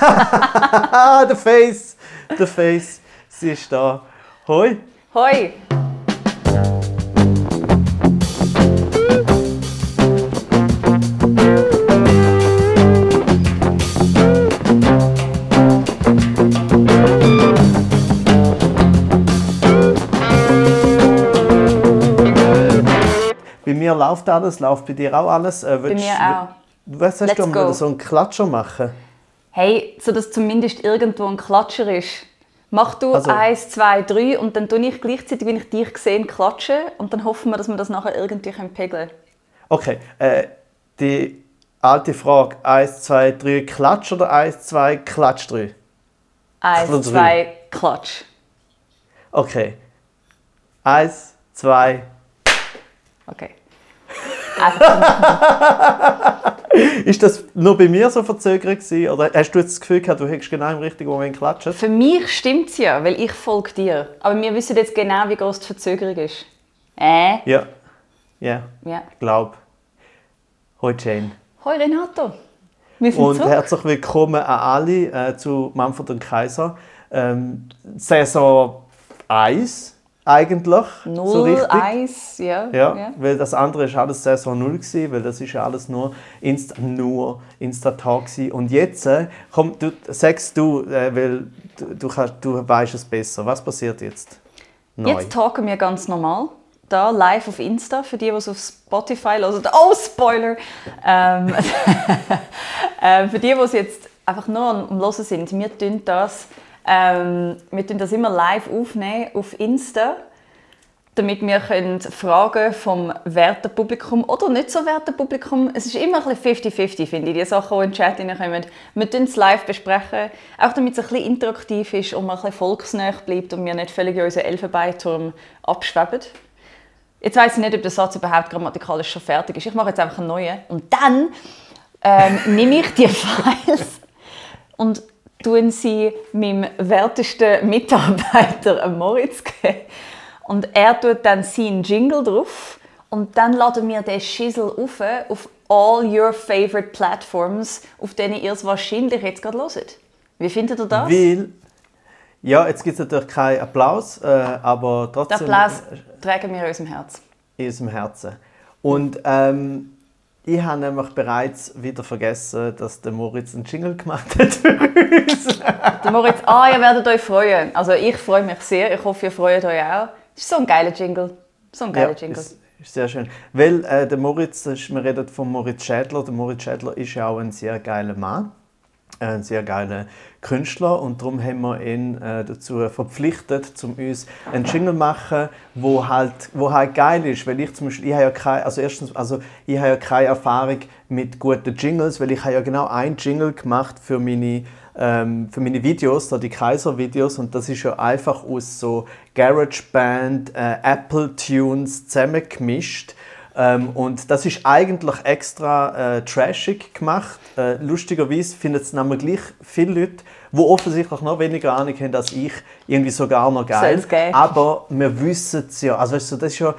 der Face, der Face, sie ist da. Hoi. Hoi! Bei mir läuft alles, läuft bei dir auch alles. Äh, Bei willst- mir auch. Was hast Let's du go. so einen Klatscher machen? Hey, so dass zumindest irgendwo ein Klatscher ist. Mach du Also- eins, zwei, drei und dann tue ich gleichzeitig, wenn ich dich sehe, klatschen und dann hoffen wir, dass wir das nachher irgendwie können pegeln Okay, äh, die alte Frage: 1, 2, 3, Klatsch oder 1, 2, Klatsch 3? Eins, drei. zwei, Klatsch. Okay. 1, 2. Okay. Ist das nur bei mir so verzögert gewesen, oder hast du jetzt das Gefühl gehabt, du hättest genau im richtigen Moment klatschen? für mich stimmt es ja, weil ich folge dir. Aber wir wissen jetzt genau, wie groß die Verzögerung ist. Äh? Ja. Ja, Ja. ich glaube. Hoi Jane. Hoi Renato. Wir sind Und zurück. herzlich willkommen an alle äh, zu Manfred und Kaiser. Ähm, Saison 1 eigentlich. so 0, richtig. 1, ja. Ja, weil das andere ist alles Saison 0 gewesen, weil das ist ja alles nur Insta, nur gewesen. Und jetzt, äh, komm, du, sagst du, äh, weil du, du, kannst, du weißt es besser. Was passiert jetzt? Neu. Jetzt talken wir ganz normal. Da live auf Insta, für die, die es auf Spotify hören. Oh, Spoiler! Ähm, ähm, für die, die es jetzt einfach nur am Hören sind, wir tun das, ähm, wir tun das immer live aufnehmen auf Insta, damit wir Fragen vom werten Publikum oder nicht so werten Publikum, es ist immer ein bisschen 50-50, finde ich, die Sachen, die in den Chat reinkommen. Wir tun es live besprechen, auch damit es ein bisschen interaktiv ist und man ein volksnah bleibt und wir nicht völlig in unseren Elfenbeinturm abschweben. Jetzt weiß ich nicht, ob der Satz überhaupt grammatikalisch schon fertig ist. Ich mache jetzt einfach einen neuen. Und dann ähm, nehme ich die Files und tun sie meinem wertesten Mitarbeiter, Moritz, geben. Und er tut dann seinen Jingle drauf. Und dann laden wir den Schissel auf, auf all your favorite platforms, auf denen ihr es wahrscheinlich jetzt gerade hört. Wie findet ihr das? Weil, ja, jetzt gibt es natürlich keinen Applaus, äh, aber Den trotzdem Applaus tragen wir in unserem Herz. in unserem Herzen. Und ähm, ich habe nämlich bereits wieder vergessen, dass der Moritz einen Jingle gemacht hat für uns. Der Moritz, ah, ihr werdet euch freuen. Also ich freue mich sehr. Ich hoffe, ihr freut euch auch. Es ist so ein geiler Jingle. So ein geiler Jingle. Ist, ist sehr schön. Weil äh, der Moritz, das ist, wir reden von Moritz Schädler. Der Moritz Schädler ist ja auch ein sehr geiler Mann, ein sehr geiler Künstler und darum haben wir ihn äh, dazu verpflichtet, um uns einen Jingle zu machen, wo halt, wo halt geil ist, weil ich zum Beispiel, ich habe ja keine, also erstens, also ich habe ja keine Erfahrung mit guten Jingles, weil ich habe ja genau einen Jingle gemacht für meine ähm, für meine Videos, da die Kaiser-Videos, und das ist ja einfach aus so GarageBand, äh, Apple Tunes zusammengemischt. Ähm, und das ist eigentlich extra äh, trashig gemacht. Äh, lustigerweise finden es nämlich gleich viele Leute, die offensichtlich noch weniger Ahnung haben als ich, irgendwie sogar noch geil. Aber wir wissen es ja. Also weißt du, das ist ja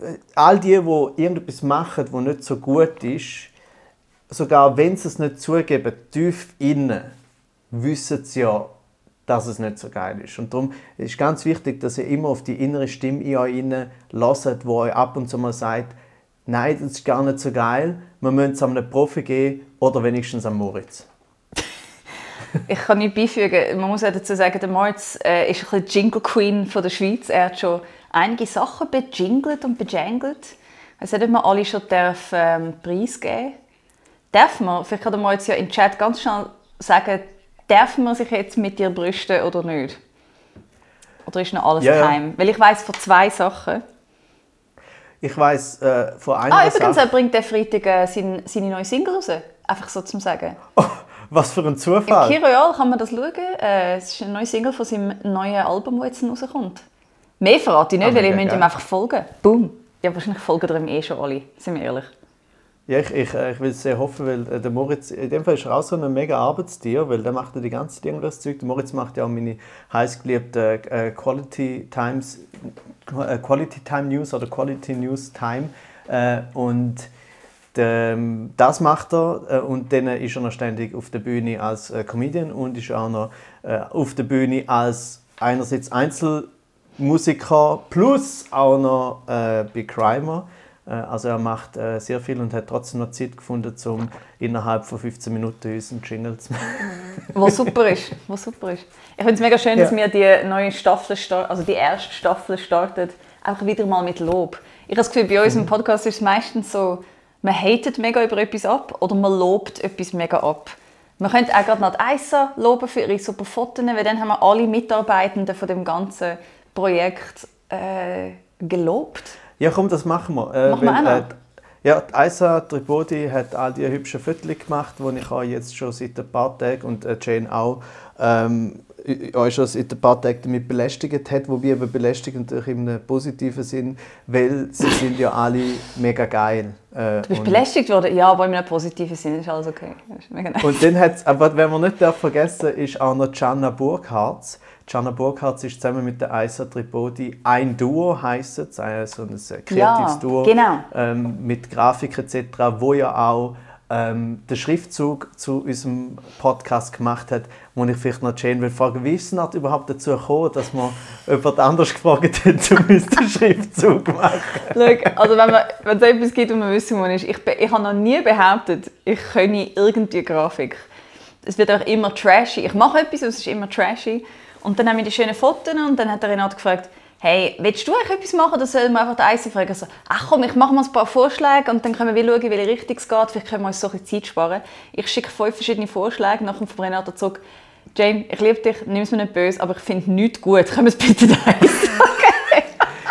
äh, all die, die irgendetwas machen, was nicht so gut ist, sogar wenn sie es nicht zugeben, tief innen, wissen sie ja, dass es nicht so geil ist. Und darum ist es ganz wichtig, dass ihr immer auf die innere Stimme in euch hört, die euch ab und zu mal sagt, nein, das ist gar nicht so geil, wir müssen es einem Profi geben oder wenigstens am Moritz. Ich kann nicht beifügen, man muss auch dazu sagen, der Moritz äh, ist ein bisschen Jingle Queen von der Schweiz. Er hat schon einige Sachen bejingelt und bejangelt. Nicht, ob man alle schon darf, ähm, preisgeben Darf man, vielleicht kann der Moritz ja im Chat ganz schnell sagen, darf man sich jetzt mit dir brüsten oder nicht? Oder ist noch alles ja. geheim? Weil ich weiß von zwei Sachen. Ich weiss äh, von einer Ah, übrigens, Sache, er bringt der Freitag äh, seine, seine neue Single raus. Einfach so zum Sagen. was für ein Im Zufall. Kiroyal kann man das schauen. Äh, es ist eine neue Single von seinem neuen Album, das jetzt rauskommt. Mehr verrate ich nicht, Ah, weil ihr müsst ihm einfach folgen. Boom. Ja, wahrscheinlich folgen ihm eh schon alle, sind wir ehrlich. Ja, ich, ich, äh, ich will sehr hoffen, weil äh, der Moritz, in dem Fall ist er auch so ein mega Arbeitstier, weil der macht ja die ganze Zeit irgendwas Zeug. Der Moritz macht ja auch meine heißgeliebte äh, Quality Times, äh, Quality Time News oder Quality News Time. Und ähm, das macht er und dann ist er noch ständig auf der Bühne als Comedian und ist auch noch auf der Bühne als einerseits Einzelmusiker plus auch noch äh. Äh, also er macht äh, sehr viel und hat trotzdem noch Zeit gefunden, um innerhalb von 15 Minuten unseren Jingle zu machen. Was super ist, was super ist. Ich finde es mega schön, Ja. dass wir die neue Staffel, also die erste Staffel startet, einfach wieder mal mit Lob. Ich habe das Gefühl, bei uns Mhm. im Podcast ist es meistens so, man hatet mega über etwas ab oder man lobt etwas mega ab. Man könnte auch gerade noch die loben für ihre super Fotos, weil dann haben wir alle Mitarbeitenden von dem ganzen Projekt äh, gelobt. Ja, komm, das machen wir. Äh, Machen wir auch noch? äh, ja, Isa Tripodi hat all die hübschen Fotos gemacht, die ich auch jetzt schon seit ein paar Tagen und äh, Jane auch ähm, euch schon seit ein paar Tagen damit belästigt hat, wobei eben belästigt natürlich in einem positiven Sinn, weil sie sind ja alle mega geil. Äh, Du bist belästigt worden? Ja, aber in einem positiven Sinne ist alles okay. Ist nice. Und dann hat's, aber wenn man nicht darf vergessen ist auch noch Gianna Burkhardt. Gianna Burkhardt ist zusammen mit der Isa Tripodi ein Duo, heisst es, äh, so ein äh, kreatives Ja, Duo genau. ähm, mit Grafik etc., wo ja auch ähm, den Schriftzug zu unserem Podcast gemacht hat, wo ich vielleicht noch Jane will fragen, wie ist es denn überhaupt dazu gekommen, dass man jemand anders gefragt hat, um uns den Schriftzug zu machen? Schau, also wenn, man, wenn es etwas gibt, und man wissen muss, ich, ich habe noch nie behauptet, ich könne irgendwie Grafik. Es wird auch immer trashy. Ich mache etwas, es ist immer trashy. Und dann haben wir die schönen Fotos und dann hat der Renat gefragt, hey, willst du eigentlich etwas machen oder soll man einfach den Eisen fragen? So, ach komm, ich mache mal ein paar Vorschläge und dann können wir schauen, in welche Richtung es geht. Vielleicht können wir uns so ein bisschen Zeit sparen. Ich schicke fünf verschiedene Vorschläge, nachher von Renata zurück. Jane, ich liebe dich, nimm es mir nicht böse, aber ich finde nichts gut. Können wir es bitte den Eisen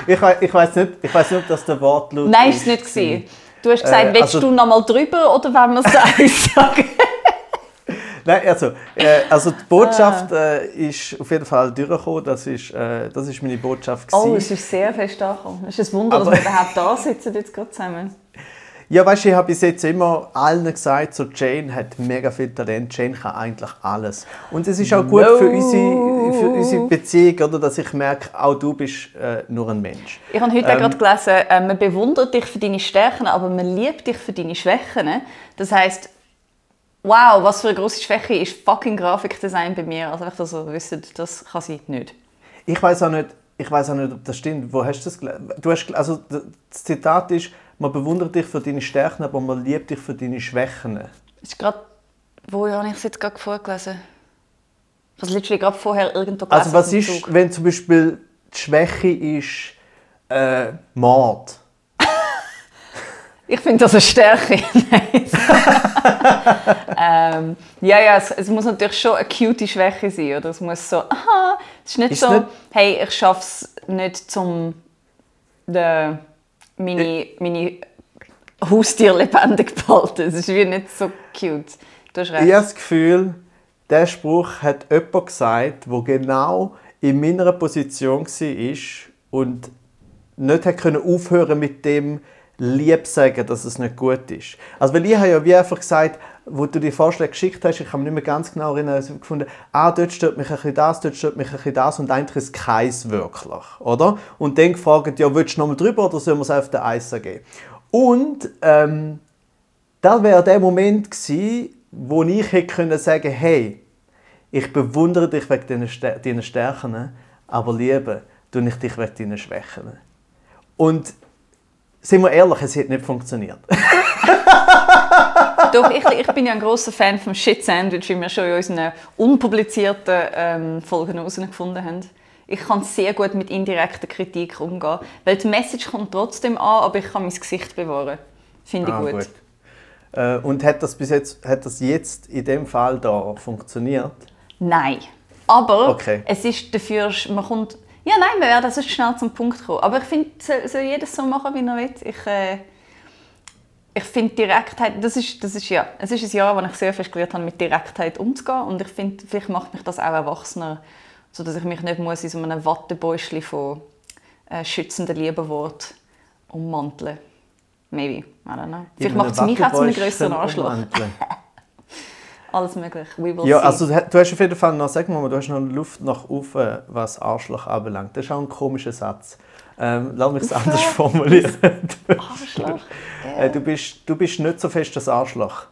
Ich, wei- ich weiß nicht, ich weiß nicht, ob das der Wortlaut Nein, ist es nicht. Gewesen. Du hast gesagt, Äh, willst also- du noch mal drüber oder wollen wir es sagen? Nein, also, äh, also die Botschaft Ah. äh, ist auf jeden Fall durchgekommen. Das ist, äh, das ist meine Botschaft. Oh, gewesen. es ist sehr fest angekommen. Es ist ein Wunder, Aber- dass wir überhaupt da sitzen jetzt gerade zusammen. Ja, weißt du, ich habe bis jetzt immer allen gesagt, so Jane hat mega viel Talent, Jane kann eigentlich alles. Und es ist auch gut No. für, unsere, für unsere Beziehung, oder, dass ich merke, auch du bist äh, nur ein Mensch. Ich habe heute Ähm, gerade gelesen, äh, man bewundert dich für deine Stärken, aber man liebt dich für deine Schwächen. Das heißt, wow, was für eine grosse Schwäche ist fucking Grafikdesign bei mir. Also dass ihr wisst, das kann sie nicht. Ich weiß auch nicht, ich weiß auch nicht, ob das stimmt. Wo hast du das gelesen? Du hast, also das Zitat ist, man bewundert dich für deine Stärken, aber man liebt dich für deine Schwächen. Das ist gerade, wo habe ich es jetzt gerade vorgelesen? Ich habe es literally gerade vorher irgendwo gelesen. Also was ist, Zug. wenn zum Beispiel die Schwäche ist äh, Mord? Ich finde das eine Stärke. Ähm, ja, ja, es, es muss natürlich schon eine cute Schwäche sein. Oder? Es muss so, aha, es ist nicht Ist so, nicht- hey, ich schaffe es nicht, zum de, meine, meine Haustiere lebendig zu behalten. Es ist wie nicht so cute. Du hast recht. Ich habe das Gefühl, der Spruch hat jemand gesagt, der genau in meiner Position war und nicht aufhören mit dem lieb sagen, dass es nicht gut ist. Also weil ich habe ja wie einfach gesagt, wo du die Vorschläge geschickt hast, ich kann mich nicht mehr ganz genau erinnern, also gefunden, ah, dort stört mich ein bisschen das, dort stört mich ein bisschen das und eigentlich ist keins wirklich, oder? Und dann gefragt, ja, willst du noch mal drüber oder sollen wir es auf den Eis geben? Und ähm, das wäre der Moment gewesen, wo ich hätte können sagen hey, ich bewundere dich wegen deinen Stär- deinen Stärken, aber liebe tue ich dich wegen deinen Schwächen. Und sind wir ehrlich, es hat nicht funktioniert. Doch, ich, ich bin ja ein großer Fan vom Shit Sandwich, wie wir schon in unseren unpublizierten ähm, Folgen herausgefunden haben. Ich kann sehr gut mit indirekter Kritik umgehen, weil die Message kommt trotzdem an, aber ich kann mein Gesicht bewahren. Finde ich Ah, gut. Äh, und hat das bis jetzt, hat das jetzt in dem Fall da funktioniert? Nein. Aber Okay. es ist dafür, man kommt... Ja, nein, wir werden sonst schnell zum Punkt kommen. Aber ich finde, soll, soll jeder so machen, wie er will. Ich, äh, ich finde Direktheit, das ist, das ist ja, es ist ein Jahr, wo ich sehr viel gelernt habe, mit Direktheit umzugehen. Und ich finde, vielleicht macht mich das auch erwachsener, sodass ich mich nicht muss in so einem Wattebäuschen von äh, schützenden Liebenwort ummanteln. Maybe, I don't know. Vielleicht macht es mich auch zu einem größeren Arschloch. alles möglich. Ja, see. also du hast auf jeden Fall noch, sag mal, du hast noch Luft nach oben, was Arschloch anbelangt. Das ist auch ein komischer Satz. Ähm, lass mich es anders formulieren. Arschloch. Äh, du, bist, du bist nicht so fest das Arschloch.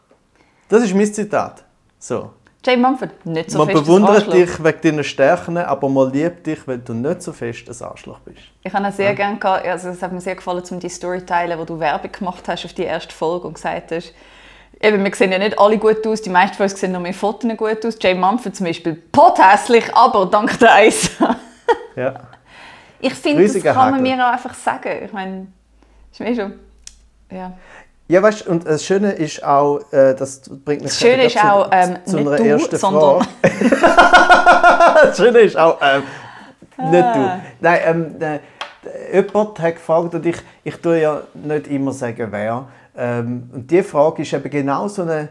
Das ist mein Zitat. So. Jay Mumford, nicht so man fest bewundert Arschloch. dich wegen deiner Stärken, aber man liebt dich, weil du nicht so fest ein Arschloch bist. Ich habe sehr gerne gehabt, also es hat mir sehr gefallen, um die Story zu teilen, wo du Werbung gemacht hast auf die erste Folge und gesagt hast, eben, wir sehen ja nicht alle gut aus, die meisten von uns sehen nur mehr Fotos gut aus. Jay Mumford zum Beispiel, pothässlich, aber dank der Eis. Ja. ich finde, das kann man mir auch einfach sagen. Ich meine, ist mir schon... Ja. Ja, weißt, und das Schöne ist auch, äh, das bringt mich Das Schöne ist gerade auch, ähm, zu nicht einer du, ersten sondern- Frage. das Schöne ist auch, ähm, nicht Ah. du. Nein, ähm, äh, jemand hat gefragt, und ich, ich tue ja nicht immer sagen, wer. Ähm, und die Frage ist eben genau so eine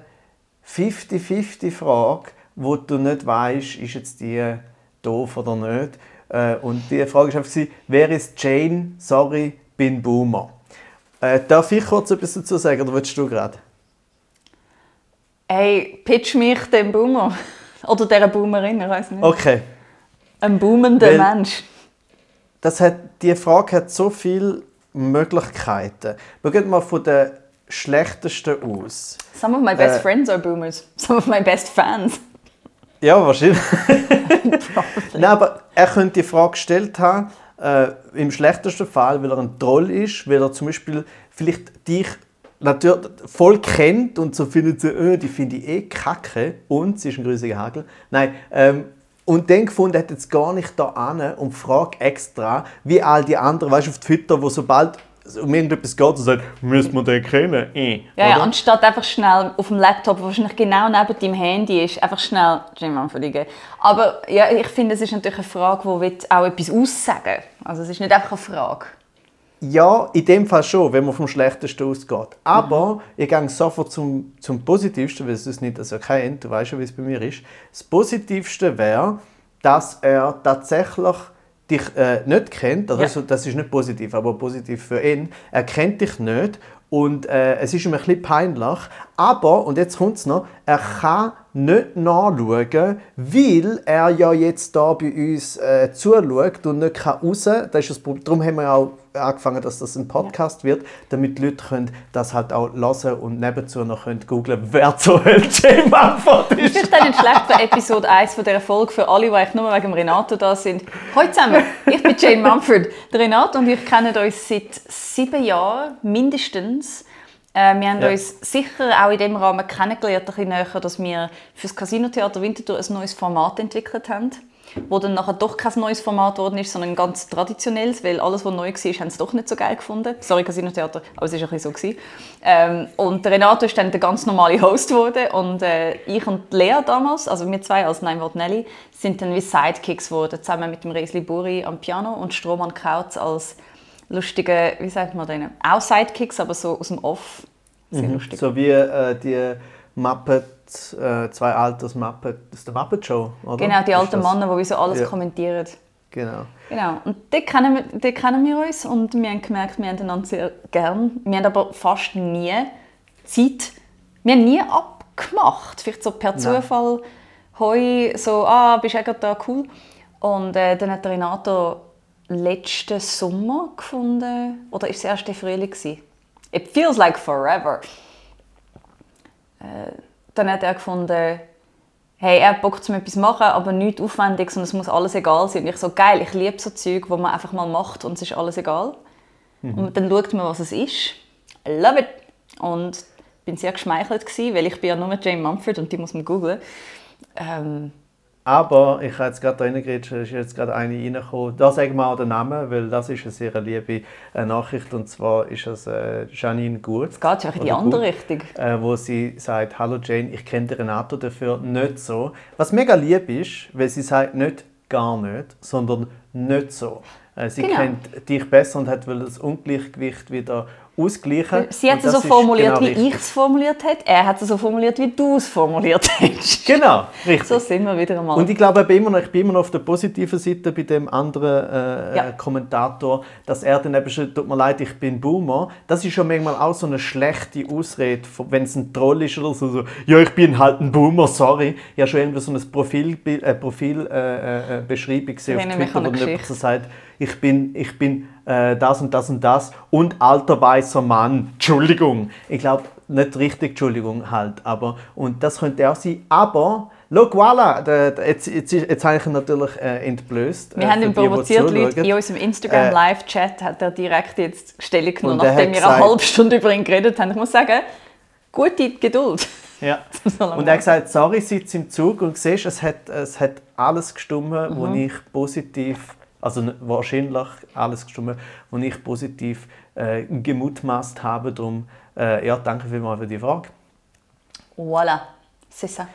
50-50-Frage, wo du nicht weißt, ist jetzt die doof oder nicht. Äh, und die Frage ist einfach, wer ist Jane? Sorry, bin Boomer. Äh, darf ich kurz etwas dazu sagen, oder willst du gerade? Hey, pitch mich dem Boomer. Oder dieser Boomerin, ich weiß nicht. Okay. Ein boomender Weil- Mensch. Das hat, die Frage hat so viele Möglichkeiten. Schaut mal von den schlechtesten aus. Some of my best Äh. friends are boomers. Some of my best fans. Ja, wahrscheinlich. Nein, aber er könnte die Frage gestellt haben, äh, im schlechtesten Fall, weil er ein Troll ist, weil er zum Beispiel vielleicht dich natürlich voll kennt und so findet, so, äh, die finde ich eh kacke und sie ist ein grüßiger Hagel. Nein, ähm, und dann gefunden, er hat jetzt gar nicht da an und fragt extra, wie all die anderen, weißt du, auf Twitter, wo sobald um irgendetwas geht, und sagt, müssen wir den kennen? Äh, Ja, ja, anstatt einfach schnell auf dem Laptop, der wahrscheinlich genau neben deinem Handy ist, einfach schnell Jim Mumford eingeben. Aber ja, ich finde, es ist natürlich eine Frage, die will auch etwas aussagen Also es ist nicht einfach eine Frage. Ja, in dem Fall schon, wenn man vom Schlechtesten ausgeht. Aber ich gehe sofort zum, zum Positivsten, weil es uns nicht so kennt. Du weißt ja, wie es bei mir ist. Das Positivste wäre, dass er tatsächlich dich äh, nicht kennt. Also Ja. das ist nicht positiv, aber positiv für ihn. Er kennt dich nicht und äh, es ist ihm ein bisschen peinlich. Aber, und jetzt kommt es noch, er kann nicht nachschauen, weil er ja jetzt da bei uns äh, zuschaut und nicht kann raus kann. Das ist das. Darum haben wir auch angefangen, dass das ein Podcast wird, damit die Leute können das halt auch hören und nebenzu noch können googlen, wer zur Hölle Jay Mumford Das ist. ist dann nicht schlecht für Episode 1 von dieser Folge für alle, die eigentlich nur wegen Renato da sind. Hallo zusammen, ich bin Jane Mumford. Der Renato und ich kennen uns seit sieben Jahren mindestens. Äh, wir haben Ja. uns sicher auch in dem Rahmen kennengelernt, ein bisschen näher, dass wir für das Casino-Theater Winterthur ein neues Format entwickelt haben, wo dann nachher doch kein neues Format geworden ist, sondern ein ganz traditionelles, weil alles, was neu war, haben sie doch nicht so geil gefunden. Sorry, Casino-Theater, aber es war ein bisschen so. Gewesen. Ähm, und Renato ist dann der ganz normale Host geworden und äh, ich und Lea damals, also wir zwei als Nein Wort Nelly, sind dann wie Sidekicks geworden, zusammen mit dem Resli Buri am Piano und Stroman Kautz als lustige, wie sagt man denen, auch Sidekicks, aber so aus dem Off. Sehr lustig. So wie äh, die Muppet, äh, zwei Alters Muppet, das ist der Muppet Show, oder? Genau, die alten? Männer, die wie so alles Ja. kommentieren. Genau. Genau, und dort kennen, wir, dort kennen wir uns und wir haben gemerkt, wir haben einander sehr gern. Wir haben aber fast nie Zeit, wir haben nie abgemacht. Vielleicht so per Nein. Zufall, hoi, so, ah, bist du auch gerade da, cool. Und äh, dann hat der Renato letzten Sommer gefunden, oder ist es erst der Frühling? gewesen? It feels like forever. Äh, dann hat er gefunden, hey, er hat Bock zum etwas machen, aber nichts Aufwendiges und es muss alles egal sein. Und ich so, geil, ich liebe so Zeug, wo man einfach mal macht und es ist alles egal. Und dann schaut man, was es ist. I love it. Und bin sehr geschmeichelt gewesen, weil ich bin ja nur Jane Mumford und die muss man googlen. Ähm, Aber ich habe jetzt gerade da reingeredet, ist jetzt gerade eine reingekommen. Da sagen wir auch den Namen, weil das ist eine sehr liebe äh, Nachricht. Und zwar ist es äh, Janine Gut. es geht schon in die andere Gut, Richtung. Äh, wo sie sagt, hallo Jane, ich kenne den Renato dafür nicht so. Was mega lieb ist, weil sie sagt nicht gar nicht, sondern nicht so. Sie Genau. kennt dich besser und hat will das Ungleichgewicht wieder ausgleichen. Sie hat es so formuliert, genau wie ich es formuliert habe. Er hat es so formuliert, wie du es formuliert hast. Genau, richtig. So sind wir wieder einmal. Und ich glaube, ich bin immer noch, ich bin immer noch auf der positiven Seite bei dem anderen äh, Ja. äh, Kommentator, dass er dann eben schon, tut mir leid, ich bin Boomer. Das ist schon manchmal auch so eine schlechte Ausrede, wenn es ein Troll ist oder so, so ja, ich bin halt ein Boomer, sorry. Ich habe schon irgendwie so ein Profil, äh, Profil äh, äh, Beschreibung gesehen auf Twitter, wo eine jemand so sagt, ich bin, ich bin äh, das und das und das und alter weißer Mann. Entschuldigung. Ich glaube, nicht richtig Entschuldigung halt, aber und das könnte auch sein, aber Schau, voilà, jetzt, jetzt, jetzt habe ich ihn natürlich äh, entblößt. wir äh, haben ihn die provoziert, Leute. In unserem Instagram Äh, hat er direkt jetzt Stellung genommen, nachdem wir eine gesagt- halbe Stunde über ihn geredet haben. Ich muss sagen, gute Geduld. Ja. Und er hat gesagt, sorry, sitze im Zug und siehst, es hat, es hat alles gestimmt, wo ich positiv, also wahrscheinlich alles gestimmt, wo ich positiv äh, gemutmaßt habe. Darum, äh, ja, danke vielmals für die Frage. Voilà, c'est ça.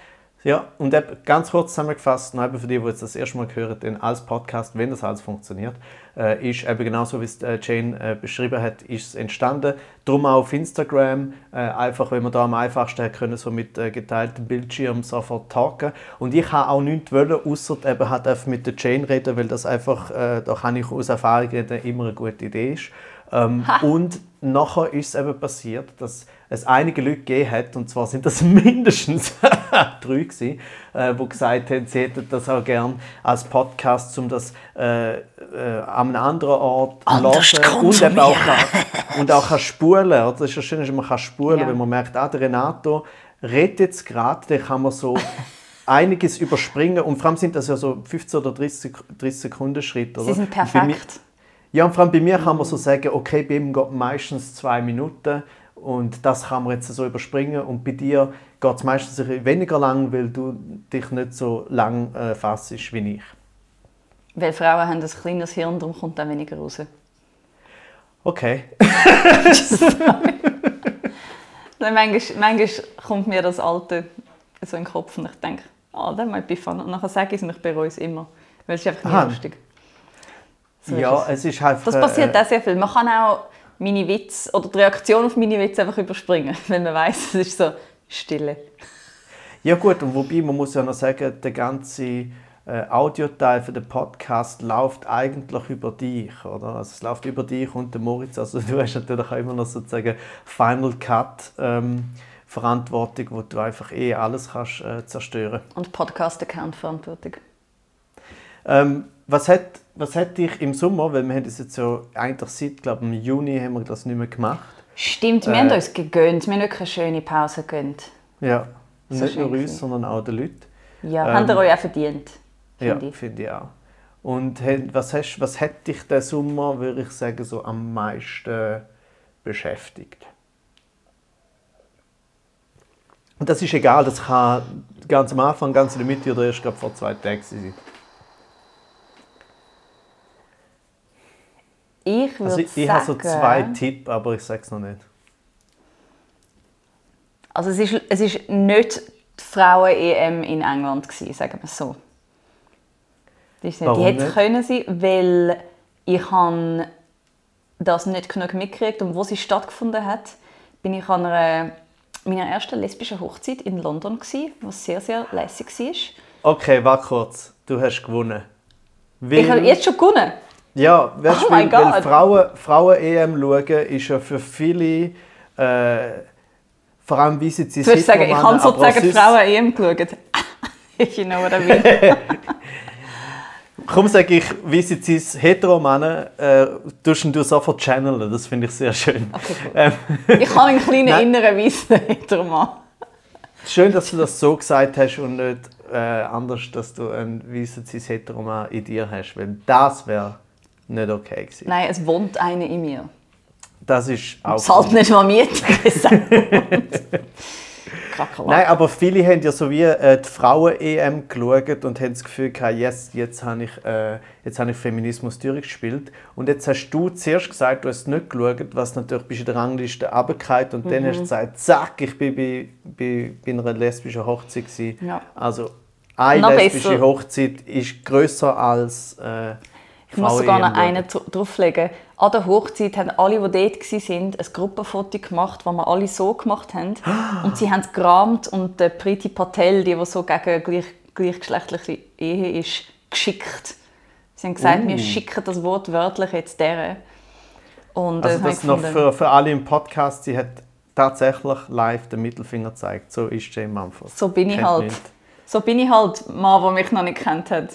Ja, und eben ganz kurz zusammengefasst, eben für die, die jetzt das erste Mal hören, denn als Podcast, wenn das alles funktioniert, äh, ist eben genauso, wie es äh, Jane äh, beschrieben hat, ist es entstanden. Darum auch auf Instagram, äh, einfach, wenn man da am einfachsten hat können, so mit äh, geteiltem Bildschirm sofort talken. Und ich habe auch nichts wollen, außer eben halt einfach mit der Jane reden, weil das einfach, da kann ich aus Erfahrung reden, immer eine gute Idee ist. Ähm, und nachher ist es eben passiert, dass es einige Leute gegeben hat, und zwar sind das mindestens drei gewesen, äh, die gesagt haben, sie hätten das auch gerne als Podcast, um das äh, äh, an einem anderen Ort Anders hören und eben auch, kann, und auch kann spulen. oder? Das ist ja schön, dass man kann spulen Ja. wenn man merkt, ah, der Renato redet jetzt gerade, dann kann man so einiges überspringen und vor allem sind das ja so 15 oder 30, 30 Sekunden Schritte. Sie oder? sind bei mir- perfekt. ja, und vor allem bei mir kann man so sagen, okay, bei ihm geht meistens zwei Minuten und das kann man jetzt so überspringen. Und bei dir geht es meistens weniger lang, weil du dich nicht so lang äh, fassst wie ich. Weil Frauen haben ein kleines Hirn, darum kommt dann weniger raus. Okay. Dann manchmal, manchmal kommt mir das Alte so in den Kopf und ich denke, ah, das might be fun. Und nachher sage ich es und ich bereue es immer. Weil es ist einfach Aha. nicht lustig. So ist ja, es. es ist halt. Das passiert auch sehr viel. Man kann auch meine Witze oder die Reaktion auf meine Witze einfach überspringen, wenn man weiß, es ist so Stille. Ja gut, und wobei man muss ja noch sagen, der ganze äh, Audioteil für den Podcast läuft eigentlich über dich, oder? Also es läuft über dich und den Moritz. Also du hast natürlich auch immer noch sozusagen Final Cut ähm, Verantwortung, wo du einfach eh alles kannst äh, zerstören. Und Podcast-Account-Verantwortung. Ähm, was hat was hat dich im Sommer, weil wir haben das jetzt so eigentlich seit, glaube im Juni haben wir das nicht mehr gemacht. Stimmt, wir Äh. haben uns gegönnt. Wir haben wirklich eine schöne Pause gegönnt. Ja, So nicht nur uns, sondern auch den Leuten. Ja, Ähm, habt ihr euch auch verdient. Ja, finde ich. finde ich auch. Und was, hast, was hat dich der Sommer, würde ich sagen, so am meisten beschäftigt? Und das ist egal, das kann ganz am Anfang, ganz in der Mitte oder erst gerade vor zwei Tagen sein. Ich würde Also ich, ich habe so zwei Tipps, aber ich sage es noch nicht. Also es ist, es ist nicht die Frauen-EM in England gewesen, sagen wir es so. Das ist nicht. Warum Die hätte können sein, weil ich habe das nicht genug mitgekriegt und wo sie stattgefunden hat, bin ich an einer, meiner ersten lesbischen Hochzeit in London gewesen, was sehr sehr lässig war. Okay, warte kurz. Du hast gewonnen. Weil, Ich habe jetzt schon gewonnen. Ja, weißt, Oh weil, weil. Frauen, Frauen-EM schauen ist ja für viele, äh, vor allem wie sie Du würdest sagen, ich habe sozusagen Frauen-EM geschaut. You know what I mean. Kaum sage ich, wie sie cis Heteromänner, äh, tust du sofort channeln. Das finde ich sehr schön. Okay, cool. Ähm, Ich habe einen kleinen Nein. inneren Weissen hinter mir. schön, dass du das so gesagt hast und nicht äh, anders, dass du einen weißen cis Heteroman in dir hast, weil das wäre nicht okay gewesen. Nein, es wohnt eine in mir. Das ist auch Zahlt nicht mal Miete. Nein, aber viele haben ja so wie äh, die Frauen-EM geschaut und haben das Gefühl gehabt, yes, jetzt habe ich, äh, jetzt habe ich Feminismus durchgespielt. Und jetzt hast du zuerst gesagt, du hast es nicht geschaut, was natürlich bist in der Rangliste runtergefallen und dann hast du gesagt, zack, ich bin bei, bei, bei einer lesbischen Hochzeit. Gewesen. Ja. Also eine Noch lesbische besser. Hochzeit ist grösser als... Äh, Ich muss sogar noch EM einen dr- drauflegen. An der Hochzeit haben alle, die dort waren, ein Gruppenfoto gemacht, das wir alle so gemacht haben. Und sie haben es gerahmt und der Priti Patel, die, die so gegen gleich, gleichgeschlechtliche Ehe ist, geschickt. Sie haben gesagt, Uh. wir schicken das Wort wörtlich jetzt der. Und äh, Also habe das ich noch für, für alle im Podcast, sie hat tatsächlich live den Mittelfinger gezeigt. So ist Jane Mumford. So bin ich Kennt halt. nicht. So bin ich halt Mann, der mich noch nicht kennt hat.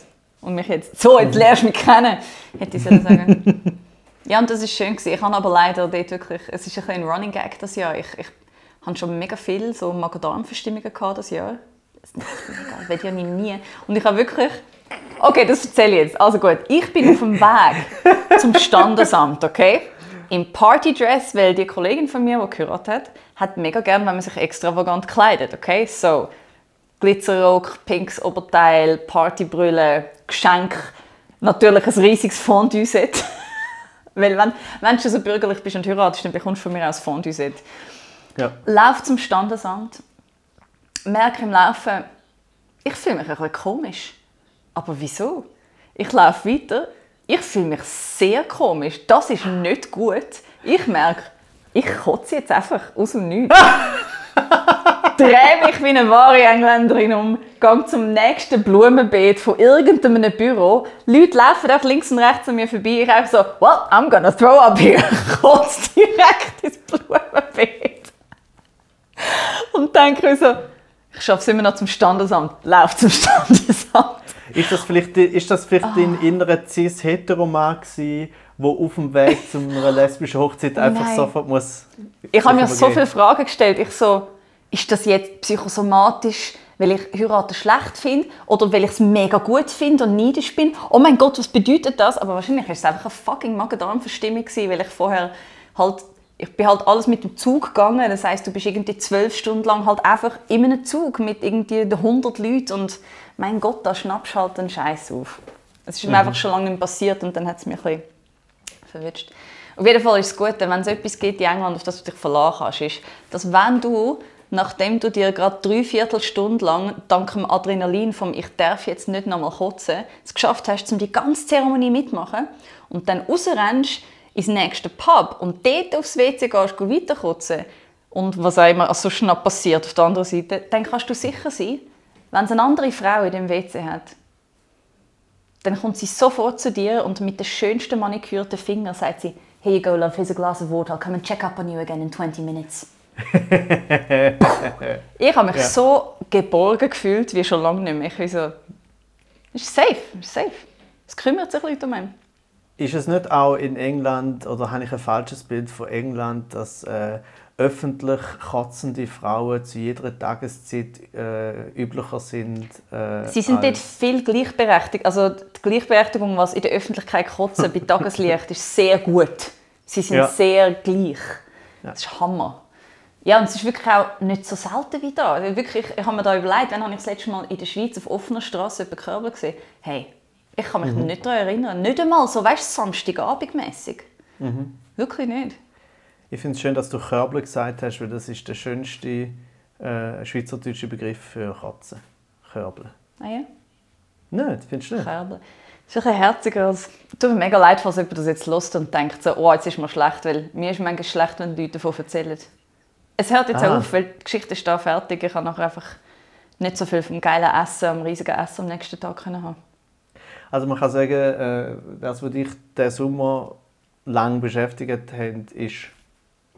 Und mich jetzt, so, jetzt lernst du mich kennen, hätte ich sagen. ja, und das war schön. Gewesen. Ich habe aber leider dort wirklich, es ist ein, ein Running Gag das Jahr. Ich, ich habe schon mega viel so Magen-Darm-Verstimmungen gehabt das Jahr. Das mega, ich ja nie, nie. Und ich habe wirklich, okay, das erzähle ich jetzt. Also gut, ich bin auf dem Weg zum Standesamt, okay? Im Partydress, weil die Kollegin von mir, die geheiratet hat, hat mega gern, wenn man sich extravagant kleidet, okay? So, Glitzerrock, pinkes Oberteil, Partybrille, Geschenk, natürlich ein riesiges Fondue-Set. Weil wenn, wenn du so bürgerlich bist und heiratest, dann bekommst du von mir aus Fondue-Set. Ja. Lauf zum Standesamt, merke im Laufen, ich fühle mich ein bisschen komisch. Aber wieso? Ich laufe weiter, ich fühle mich sehr komisch. Das ist nicht gut. Ich merke, ich kotze jetzt einfach aus dem Nichts. Drehe mich wie eine wahre Engländerin um, gehe zum nächsten Blumenbeet von irgendeinem Büro. Leute laufen auch links und rechts an mir vorbei. Ich einfach so, well, I'm gonna throw up here. Kotze direkt ins Blumenbeet. Und denke mir so, ich schaffe es immer noch zum Standesamt. Lauf zum Standesamt. Ist das vielleicht, ist das vielleicht Ah. dein innerer cis-heteroman gewesen, der auf dem Weg zu einer lesbischen Hochzeit einfach Nein. sofort muss... Ich habe mir so viele Fragen gestellt. Ich so, ist das jetzt psychosomatisch, weil ich heiraten schlecht finde oder weil ich es mega gut finde und neidisch bin? Oh mein Gott, was bedeutet das? Aber wahrscheinlich war es einfach eine fucking Magen-Darm-Verstimmung, weil ich vorher halt, ich bin halt alles mit dem Zug gegangen. Das heißt, du bist irgendwie zwölf Stunden lang halt einfach in einem Zug mit irgendwie 100 Leuten und mein Gott, da schnappst du halt den Scheiß auf. Es ist mir einfach schon lange nicht passiert und dann hat es mich ein bisschen verwirrt. Auf jeden Fall ist es gut, wenn es etwas gibt in England, auf das du dich verlassen kannst, ist, dass wenn du, nachdem du dir gerade drei Viertelstunden lang dank dem Adrenalin vom «Ich darf jetzt nicht nochmal kotzen» es geschafft hast, um die ganze Zeremonie mitmachen und dann rausrennst ins nächste Pub und dort aufs WC gehst, gehst weiter kotzen und was auch immer so schnell passiert auf der anderen Seite, dann kannst du sicher sein, wenn es eine andere Frau in dem WC hat, dann kommt sie sofort zu dir und mit den schönsten manikürten Fingern sagt sie, Here you go, love, here's a glass of water. I'll come and check up on you again in 20 minutes. Ich habe mich Ja. so geborgen gefühlt wie schon lange nicht mehr. Ich bin so, ist safe, ist safe. Es kümmert sich Leute um einen. Ist es nicht auch in England, oder habe ich ein falsches Bild von England, dass äh, öffentlich kotzende Frauen zu jeder Tageszeit äh, üblicher sind? Äh, Sie sind dort viel gleichberechtigt. Also die Gleichberechtigung, was in der Öffentlichkeit kotzen bei Tageslicht, ist sehr gut. Sie sind Ja. sehr gleich. Das ist Hammer. Ja, und es ist wirklich auch nicht so selten wie da. Wirklich, ich habe mir da überlegt, wann habe ich das letzte Mal in der Schweiz auf offener Straße über Körper gesehen? Hey, ich kann mich Mhm. nicht daran erinnern. Nicht einmal so, weißt du, Samstagabendmässig. Mhm. Wirklich nicht. Ich finde es schön, dass du Körbler gesagt hast, weil das ist der schönste äh, schweizerdeutsche Begriff für Katzen. Körbler. Ah ja? Nicht, findest du nicht? Kerbel. Das ist wirklich herziger als... Tut mir mega leid, falls jemand das jetzt hört und denkt so, oh, jetzt ist mir schlecht, weil mir ist manchmal schlecht, wenn die Leute davon erzählen. Es hört jetzt Ah. auf, weil die Geschichte ist da fertig. Ich habe nachher einfach nicht so viel vom geilen Essen, am riesigen Essen am nächsten Tag können haben. Also man kann sagen, äh, das, was dich diesen Sommer lang beschäftigt hat, ist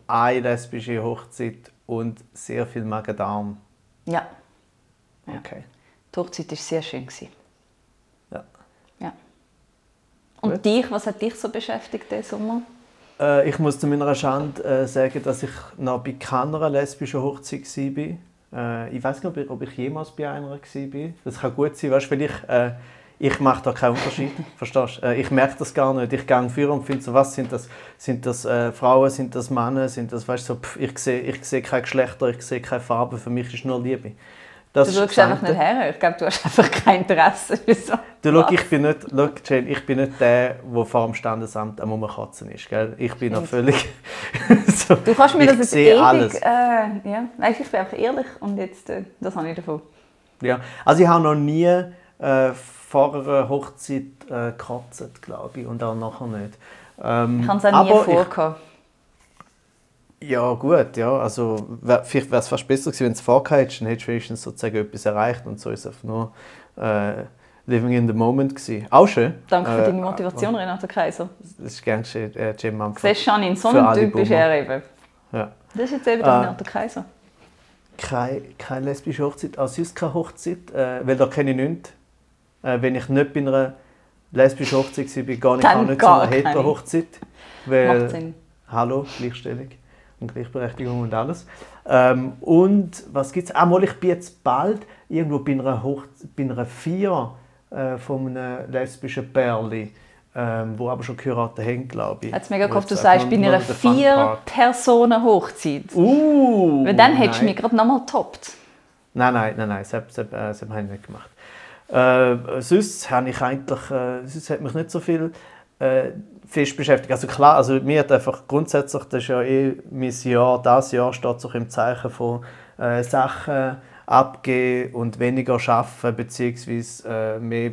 eine lesbische Hochzeit und sehr viel Magen-Darm. Ja, Ja. Okay. die Hochzeit war sehr schön. gewesen. Ja. Ja. Und Gut. dich, was hat dich so beschäftigt diesen Sommer? Äh, ich muss zu meiner Schande äh, sagen, dass ich noch bei keiner lesbischen Hochzeit war. Äh, ich weiß nicht, ob ich, ob ich jemals bei einer war. Das kann gut sein, weißt, weil ich, äh, ich mache da keinen Unterschied. verstehst? Äh, ich merke das gar nicht. Ich gehe für und finde so, was sind das? Sind das äh, Frauen? Sind das Männer? Sind das, weißt, so, pff, ich sehe ich sehe keine Geschlechter, ich sehe keine Farbe. Für mich ist nur Liebe. Das Du schaust einfach nicht her. Ich glaube, du hast einfach kein Interesse. Wieso? Du, schau, ich bin nicht, schau, Jane, ich bin nicht der, der vor dem Standesamt am Rumkatzen ist. Gell? Ich bin noch völlig... so, Du kannst mir das jetzt ewig... alles. Äh, ja. Weißt, ich bin einfach ehrlich und jetzt, äh, das habe ich davon. Ja. Also ich habe noch nie äh, vor einer Hochzeit äh, gekratzt, glaube ich, und auch nachher nicht. Ähm, Ich habe es auch nie vorgehabt. Ich, ja, gut, ja. Also, wär, vielleicht wäre es fast besser gewesen, wenn du es vorgehabt hättest, dann hättest du wenigstens sozusagen etwas erreicht und so ist es einfach nur äh, living in the moment gewesen. Auch schön. Danke für Äh, deine Motivation, Renato Kaiser. Das ist gern geschehen, äh, Jim Mumford. Siehst du, Janine, so ein Typ ist er eben. Ja. Das ist jetzt eben der Ah. Renato Kaiser. Keine, keine lesbische Hochzeit, auch sonst keine Hochzeit, äh, weil da kenne ich nichts. Äh, wenn ich nicht bei einer lesbischen Hochzeit war, bin, gar nicht, auch nicht gar zu einer. Hetero-Hochzeit. Weil, Macht Sinn. Hallo, Gleichstellung und Gleichberechtigung und alles. Ähm, und was gibt es? Ah, mal, ich bin jetzt bald irgendwo bei einer, Hoch bei einer Feier äh, von einem lesbischen Pärli, ähm, wo aber schon geheiratet haben, glaube ich. Jetzt mega Wo gehofft, du sagst, bei einer. Vier-Personen-Hochzeit. Uh! Weil dann hättest du mich gerade nochmal getoppt. Nein, nein, nein, nein, das, das, das, das habe ich nicht gemacht. Äh, sonst habe ich eigentlich, äh, sonst hat mich nicht so viel äh, fest beschäftigt. Also klar, also mir hat einfach grundsätzlich, das ist ja eh mein Jahr, das Jahr steht so im Zeichen von äh, Sachen abgeben und weniger arbeiten, beziehungsweise äh, mehr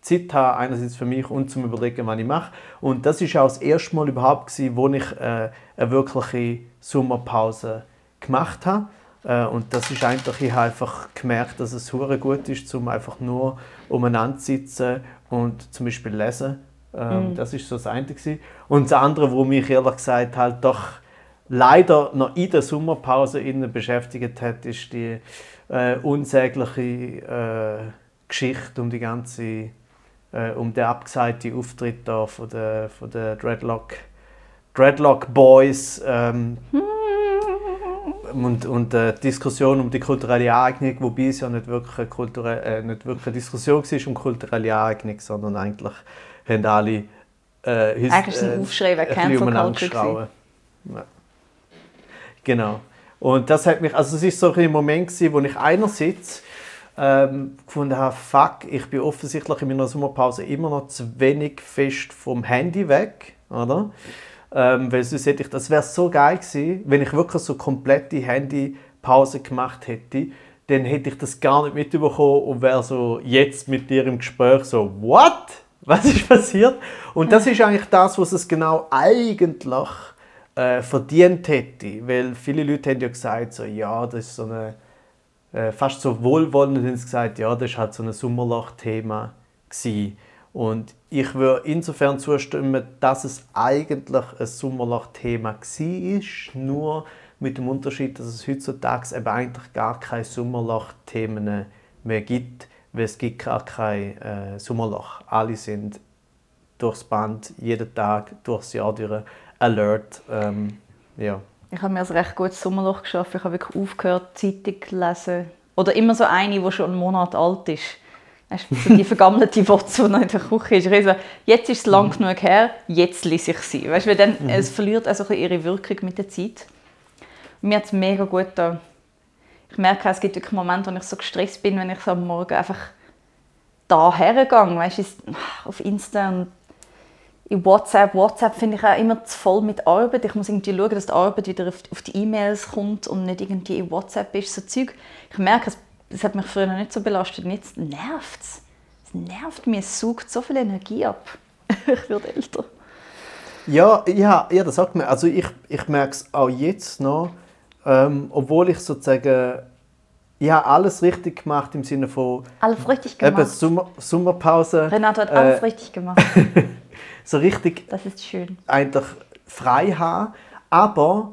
Zeit haben, einerseits für mich und zum Überlegen, was ich mache. Und das ist auch das erste Mal überhaupt, gewesen, wo ich äh, eine wirkliche Sommerpause gemacht habe. Äh, und das ist eigentlich, ich habe einfach gemerkt, dass es hure gut ist, um einfach nur umeinander zu sitzen und zum Beispiel lesen. Ähm, Das ist so das eine. Gewesen. Und das andere, wo mich ehrlich gesagt halt doch leider noch in der Sommerpause innen beschäftigt hat, ist die äh, unsägliche äh, Geschichte um die ganze, äh, um den abgesagten Auftritt da von der, von der Dreadlock, Dreadlock Boys. Ähm, und, und äh, die Diskussion um die kulturelle Eignung, wobei es ja nicht wirklich eine, kulturelle, äh, nicht wirklich eine Diskussion war um kulturelle Eignung, sondern eigentlich haben alle äh, his- Eigentlich ist es ein Aufschrei wegen ein bisschen Cancel umeinander Culture geschrauen. Ja. Genau. Und das hat mich, also es ist so ein Moment gewesen, wo ich einerseits ähm, gefunden habe, fuck, ich bin offensichtlich in meiner Sommerpause immer noch zu wenig fest vom Handy weg, oder? Ähm, weil sonst hätte ich, das wäre so geil gewesen, wenn ich wirklich so komplette Handypause gemacht hätte, dann hätte ich das gar nicht mitbekommen und wäre so jetzt mit dir im Gespräch so, what? Was ist passiert? Und das ist eigentlich das, was es genau eigentlich äh, verdient hätte, weil viele Leute haben ja gesagt, so, ja, das ist so eine äh, fast so wohlwollend haben sie gesagt, ja, das war halt so ein Sommerloch-Thema. gewesen. Und ich würde insofern zustimmen, dass es eigentlich ein Sommerloch-Thema war, nur mit dem Unterschied, dass es heutzutage eben eigentlich gar keine Sommerloch-Themen mehr gibt, weil es gibt gar kein äh, Sommerloch. Alle sind durchs Band, jeden Tag, durchs Jahr durch alert. Ähm, ja. Ich habe mir ein recht gutes Sommerloch geschafft. Ich habe wirklich aufgehört, Zeitung zu lesen. Oder immer so eine, die schon einen Monat alt ist. Weißt du, so die vergammelte Wurzel, die noch in der Küche ist. Ich so, jetzt ist es lang genug her, jetzt lese ich sie. Weißt du, dann, es verliert also ihre Wirkung mit der Zeit. Mir hat es mega gut getan. Ich merke, es gibt wirklich Momente, wo ich so gestresst bin, wenn ich so am Morgen einfach da hergehe. Weißt du, auf Insta und in WhatsApp. WhatsApp finde ich auch immer zu voll mit Arbeit. Ich muss irgendwie schauen, dass die Arbeit wieder auf, die E-Mails kommt und nicht irgendwie in WhatsApp ist. So Zeug. Ich merke, es, es hat mich früher noch nicht so belastet. Und jetzt nervt es. Es nervt mich. Es saugt so viel Energie ab. ich werde älter. Ja, ja, ja, das sagt man. Also ich, ich merke es auch jetzt noch, ähm, obwohl ich sozusagen ich habe alles richtig gemacht im Sinne von Alles richtig eben gemacht. Sommer, Sommerpause. Renato hat alles äh, richtig gemacht. So richtig Das ist schön. eigentlich frei haben. Aber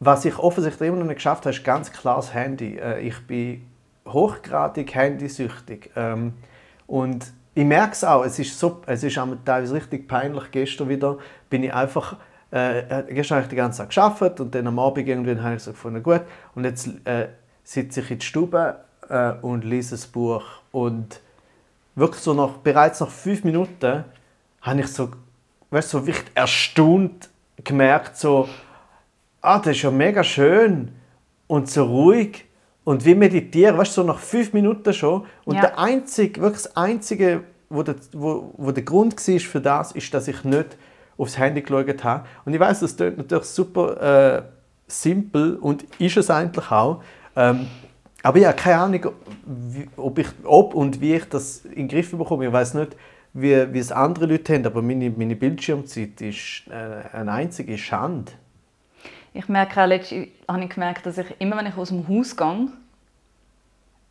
was ich offensichtlich immer noch nicht geschafft habe, ist ganz klar das Handy. Äh, Ich bin hochgradig handysüchtig. Ähm, Und ich merke es auch, es ist, so, es ist am teilweise richtig peinlich. Gestern wieder bin ich einfach, äh, gestern habe ich die ganze Zeit gearbeitet und dann am Abend irgendwann habe ich so gefunden, gut, und jetzt äh, sitze ich in der Stube äh, und lese ein Buch. Und wirklich so nach, bereits nach fünf Minuten habe ich so, weißt, so wirklich erstaunt gemerkt, so, ah, das ist ja mega schön und so ruhig und wie meditieren, weißt du, so nach fünf Minuten schon. Und Ja. der einzige, wirklich das Einzige, wo der, wo, wo der Grund war für das, ist, dass ich nicht aufs Handy geschaut habe. Und ich weiß, das klingt natürlich super äh, simpel und ist es eigentlich auch. Ähm, Aber ich habe keine Ahnung, ob, ich, ob und wie ich das in den Griff bekomme. Ich weiß nicht, wie, wie es andere Leute haben, aber meine, meine Bildschirmzeit ist äh, eine einzige Schande. Ich merke auch, letztens habe ich gemerkt, dass ich immer, wenn ich aus dem Haus gehe,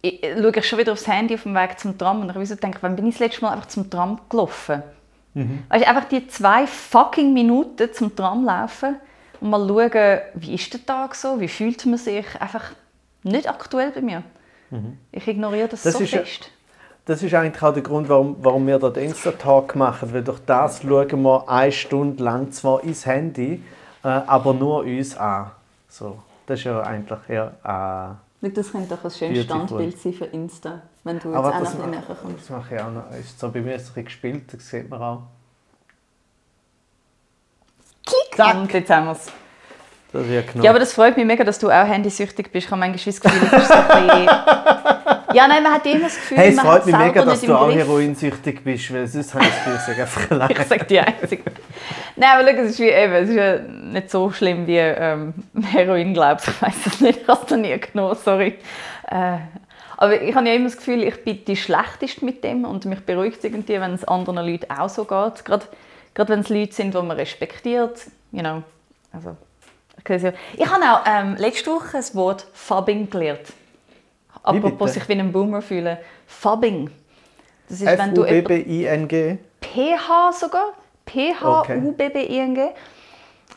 ich, schaue ich schon wieder aufs Handy auf dem Weg zum Tram und ich denke, wann bin ich das letzte Mal einfach zum Tram gelaufen? Weißt du, einfach die zwei fucking Minuten zum Tram laufen und mal schauen, wie ist der Tag so, wie fühlt man sich, einfach nicht aktuell bei mir. Ich ignoriere das, Das so ist fest. Das ist eigentlich auch der Grund, warum, warum wir den Insta-Talk machen. Weil durch das schauen wir eine Stunde lang zwar ins Handy, äh, aber nur uns an. So, das ist ja eigentlich eher. Äh, Das könnte doch ein schönes. Standbild sein für Insta, wenn du jetzt aber auch das, noch ein näher kommst. das mache ich auch noch. Ist so bei mir ist es gespielt, das sieht man auch. Zack. Und jetzt haben wir es. Das wird genommen. Ja, aber das freut mich mega, dass du auch handysüchtig bist. Ich habe manchmal das Gefühl, es ist so ein bisschen... Ja, nein, man hat immer das Gefühl, hey, es man freut mich mega, dass du auch heroinsüchtig bist, weil sonst habe ich das Gefühl, ich sage einfach. Ich sage die Einzige. Nein, aber schau, es ist, wie, eben, es ist ja nicht so schlimm wie ähm, Heroin, glaubst Ich weiß es nicht, ich habe es noch nie genommen, sorry. Äh, aber ich habe ja immer das Gefühl, ich bin die Schlechteste mit dem und mich beruhigt es irgendwie, wenn es anderen Leuten auch so geht. Gerade, gerade wenn es Leute sind, die man respektiert. You know, also, ich, ich habe auch ähm, letzte Woche das Wort Fabbing gelernt. Apropos sich wie ein Boomer fühlen. Fabbing. Das ist, wenn du F-U-B-B-I-N-G. PH sogar. P-H-U-B-B-I-N-G.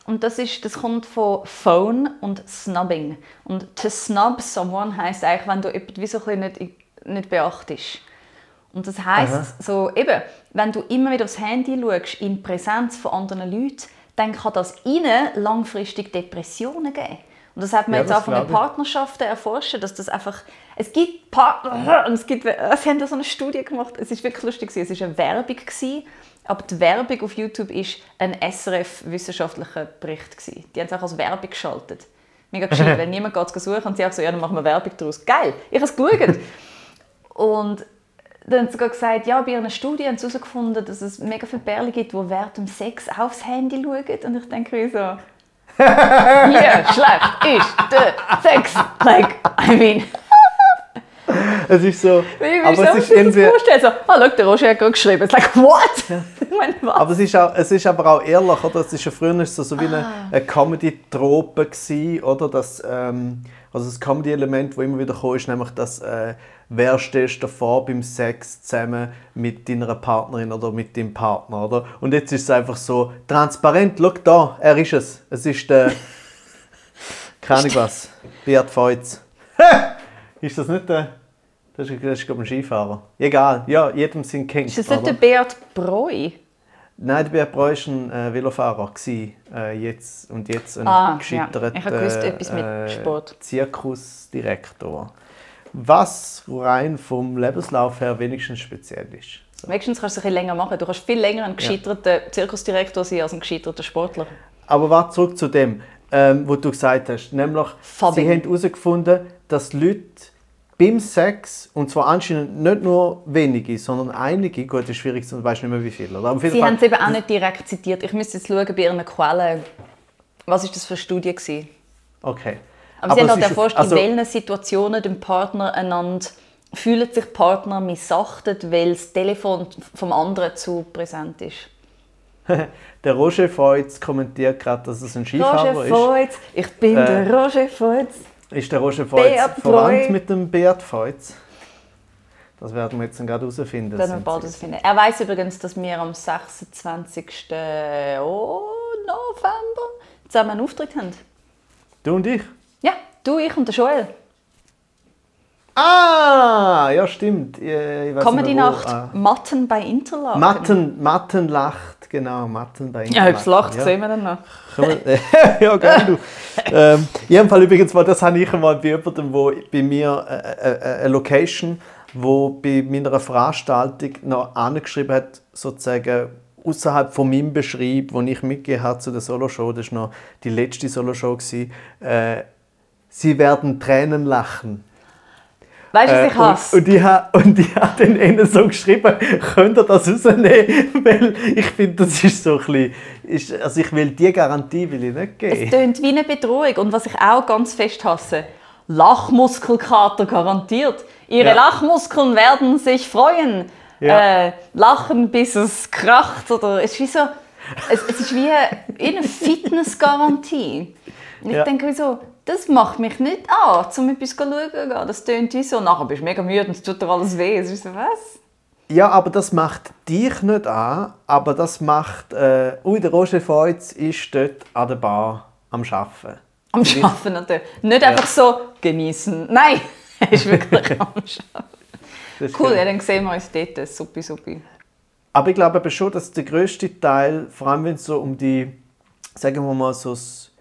Und das, ist, das kommt von Phone und Snubbing. Und to snub someone heisst eigentlich, wenn du jemanden wie so ein nicht, nicht beachtest. Und das heisst, Aha. so eben, wenn du immer wieder aufs Handy schaust, in Präsenz von anderen Leuten, dann kann das ihnen langfristig Depressionen geben. Und das hat man Ja, jetzt das auch von den glaube ich. Partnerschaften erforscht, dass das einfach, es gibt Partner, und es gibt, sie haben da so eine Studie gemacht, es ist wirklich lustig gewesen. es war eine Werbung gewesen, aber die Werbung auf YouTube ist ein SRF-wissenschaftlicher Bericht gewesen. Die haben es auch als Werbung geschaltet. Mega gescheit, wenn niemand geht es suchen und sie auch so, ja, dann machen wir Werbung daraus. Geil, ich habe es geschaut. und dann haben sie sogar gesagt, ja, bei einer Studie haben sie herausgefunden, dass es mega viele Pärchen gibt, die während dem Sex aufs Handy schauen. Und ich denke mir so, hier schlecht ist der Sex. Like, I mean, Es ist so. wie wie aber es ist irgendwie. vorstellen? So, ah, schau, der Roger hat gerade geschrieben. It's like, what? ich meine, was? Aber es ist, auch, es ist aber auch ehrlich, oder? Es ist ja früher so, so wie eine, Ah. eine Comedy-Trope gewesen, oder? Das, ähm, also das Comedy-Element, das immer wieder kam, ist nämlich, dass äh, wer stehst du vor beim Sex zusammen mit deiner Partnerin oder mit deinem Partner, oder? Und jetzt ist es einfach so transparent, schau da, er ist es. Es ist der, keine Ahnung was, Beat Feutz. ist das nicht der, das ist, das ist glaube ich, ein Skifahrer. Egal, ja, jedem sind King. Ist das nicht der Beat Breu? Nein, der Beat Breu war ein äh, Velofahrer. Gewesen, äh, jetzt, und jetzt ein Ah, ja. gescheiterter gewusst, mit Sport. Zirkusdirektor. Was rein vom Lebenslauf her wenigstens speziell ist. So. Wenigstens kannst du es ein bisschen länger machen. Du kannst viel länger ein gescheiterter Zirkusdirektor sein als ein gescheiterter Sportler. Aber warte zurück zu dem, ähm, was du gesagt hast. Nämlich, Fabbing. sie haben herausgefunden, dass Leute beim Sex, und zwar anscheinend nicht nur wenige, sondern einige, gut, ist schwierig, ich weiß nicht mehr wie viele. Oder? Sie haben es eben auch nicht direkt zitiert. Ich müsste jetzt schauen bei ihren Quellen. Was war das für eine Studie? Gewesen? Okay. Aber, sie haben es halt ist- erforscht, also- in welchen Situationen dem Partner einander fühlen sich Partner missachtet, weil das Telefon vom anderen zu präsent ist. Der Roger Feutz kommentiert gerade, dass es ein Skifahrer Roger ist. Feutz, ich bin Äh, der Roger Feutz. Ist der Roger Feutz verwandt mit dem Beat Feutz? Das werden wir jetzt dann gerade herausfinden. Wir sind bald herausfinden. Er weiß übrigens, dass wir am 26. November zusammen einen Auftritt haben. Du und ich? Ja, du, ich und der Joel. Ah, ja stimmt. Ich, ich weiss Comedy nicht mehr wo. Nacht Ah. Matten bei Interlaken. Matten, Matten lacht, genau, Matten bei Ja, ob es lacht, ja. sehen wir dann noch. Ja, gerne du. ähm, in jedem Fall übrigens, mal, das habe ich einmal bei jemandem, wo bei mir äh, äh, eine Location, wo bei meiner Veranstaltung noch angeschrieben hat, sozusagen außerhalb von meinem Beschrieb, wo ich mitgegeben habe zu der Soloshow, das war noch die letzte Soloshow, gewesen, äh, sie werden Tränen lachen. Weißt du, was Äh, ich hasse? Und, und ich habe und ich hab dann ihnen so geschrieben, könnt ihr das rausnehmen? Weil ich finde, das ist so ein bisschen, ist, also ich will die Garantie will ich nicht Es geben. tönt wie eine Bedrohung. Und was ich auch ganz fest hasse, Lachmuskelkater garantiert. Ihre Ja. Lachmuskeln werden sich freuen. Ja. Äh, lachen, bis es kracht. Oder es ist wie so, es, es ist wie eine Fitnessgarantie. Und ich Ja. denke wie so, das macht mich nicht an, um etwas zu schauen. Das tönt wie so, nachher bist du mega müde und es tut dir alles weh. Es ist so, was? Ja, aber das macht dich nicht an, aber das macht... Äh, ui, der Roger Feutz ist dort an der Bar am Arbeiten. Am Arbeiten natürlich. Nicht einfach so genießen. Nein, er ist wirklich am Arbeiten. Cool, ja, dann sehen wir uns dort. Supi, supi. Aber ich glaube eben schon, dass der grösste Teil, vor allem wenn es so um die, sagen wir mal, so das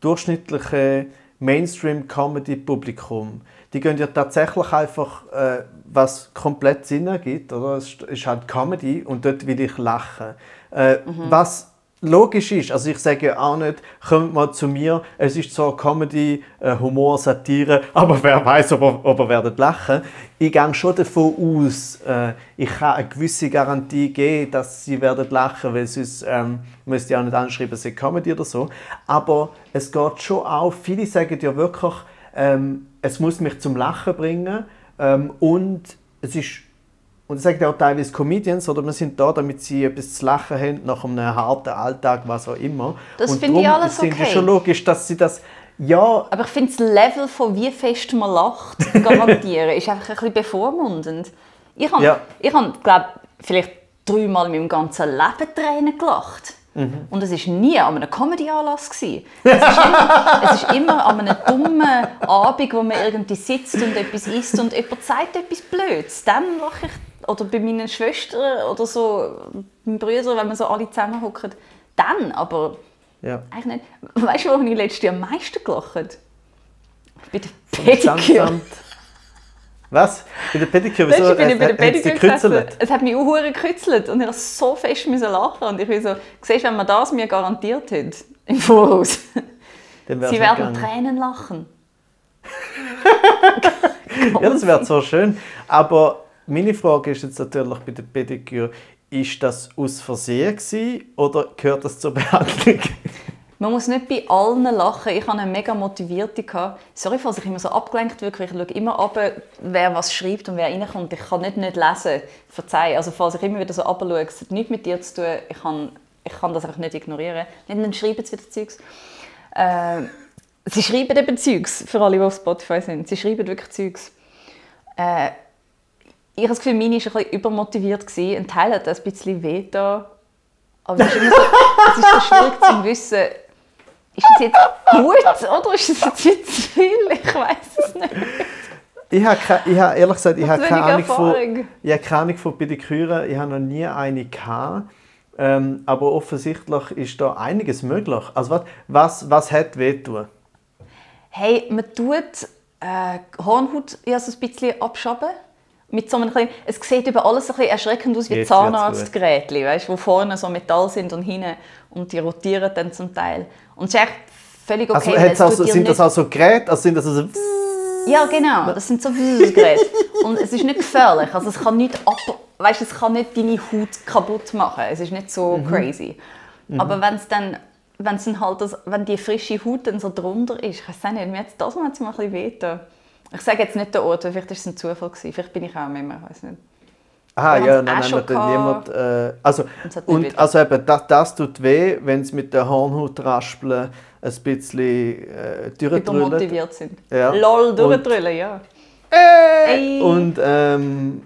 durchschnittliche Mainstream-Comedy-Publikum, die gehen ja tatsächlich einfach, äh, was komplett Sinn ergibt, oder? Es ist halt Comedy und dort will ich lachen. Äh, Was logisch ist, also ich sage ja auch nicht, kommt mal zu mir, es ist zwar Comedy, äh, Humor, Satire, aber wer weiß, ob ihr, ob ihr werdet lachen. Ich gehe schon davon aus, äh, ich kann eine gewisse Garantie geben, dass sie werden lachen, weil sonst ähm, müsst ihr auch nicht anschreiben, es ist Comedy oder so. Aber es geht schon auch, viele sagen ja wirklich, ähm, es muss mich zum Lachen bringen ähm, und es ist und das sagen ja auch teilweise Comedians, oder wir sind da, damit sie etwas zu lachen haben nach einem harten Alltag, was auch immer. Das finde ich alles okay. es schon logisch, dass sie das, ja, Aber ich finde, das Level von wie fest man lacht, garantieren, ist einfach ein bisschen bevormundend. Ich habe, Ja. ich habe glaube vielleicht dreimal in meinem ganzen Leben Tränen gelacht. Mhm. Und es war nie an einem Comedy-Anlass. Es ist, immer, es ist immer an einem dummen Abend, wo man irgendwie sitzt und etwas isst und jemand sagt etwas Blödes. Dann lache ich. Oder bei meinen Schwestern oder so, meinen Brüdern, wenn wir so alle zusammen hocken. Dann, aber ja. eigentlich nicht. Weißt du, wo ich letztes Jahr am meisten gelacht habe? Bei der Pediküre. Was? Bei der Pediküre? Weißt Wieso? ich bin Hat- bei der sie Pediküre. Es hat mich auch gekützelt und ich musste so fest lachen. Und ich bin so, siehst du, wenn man das mir garantiert hat, im Voraus, sie werden. Tränen lachen. Ja, das wäre so schön. Aber meine Frage ist jetzt natürlich bei der Pediküre, ist das aus Versehen gewesen, oder gehört das zur Behandlung? Man muss nicht bei allen lachen. Ich hatte eine mega motivierte. Sorry, falls ich immer so abgelenkt wirke. Ich schaue immer ab, wer was schreibt und wer reinkommt. Ich kann nicht nicht lesen. Verzeih. Also falls ich immer wieder so abschaue, es hat nichts mit dir zu tun. Ich kann, ich kann das einfach nicht ignorieren. Nicht, dann schreiben sie wieder Zeugs. Äh, sie schreiben eben Zeugs, für alle, die auf Spotify sind. Sie schreiben wirklich Zeugs. Äh, ich habe das Gefühl, meine war ein bisschen übermotiviert. gewesen. Ein Teil hat ein bisschen weh da. Aber es ist, immer so, es ist so schwierig zu wissen, ist das jetzt gut oder ist das jetzt viel zu viel? Ich weiß es nicht. Ich habe, keine, ich habe ehrlich gesagt, ich habe keine Ahnung von, ich habe keine Ahnung von Pediküre. Ich habe noch nie eine gehabt. Ähm, aber offensichtlich ist da einiges möglich. Also was, was, was hat wehtun? Hey, man tut äh, Hornhaut ja so ein bisschen abschaben. Mit so einem kleinen, es sieht über alles ein bisschen erschreckend aus wie Zahnarztgeräte, weißt, wo vorne so Metall sind und hinten und die rotieren dann zum Teil. Und es ist echt völlig okay. Also, es also dir sind das also Geräte? Also sind das also Ja, genau. Das sind so Geräte. Und es ist nicht gefährlich. Also es kann nicht ab, weißt, es kann nicht deine Haut kaputt machen. Es ist nicht so crazy. Aber wenn es dann, wenn dann halt, das, wenn die frische Haut dann so drunter ist, ich weiß nicht, mir das hat es mir ein bisschen wehgetan. Ich sage jetzt nicht den Ort, weil vielleicht war es ein Zufall. Gewesen. Vielleicht bin ich auch immer, ich weiß nicht. Ah Wir ja, nein, schon hat dann niemand. Äh, also, und also eben, das, das tut weh, wenn es mit der Hornhautraspeln ein bisschen äh, durchdrüllt. Übermotiviert sind. Ja. Lol, durchdrüllen, ja. Äh, Und ähm,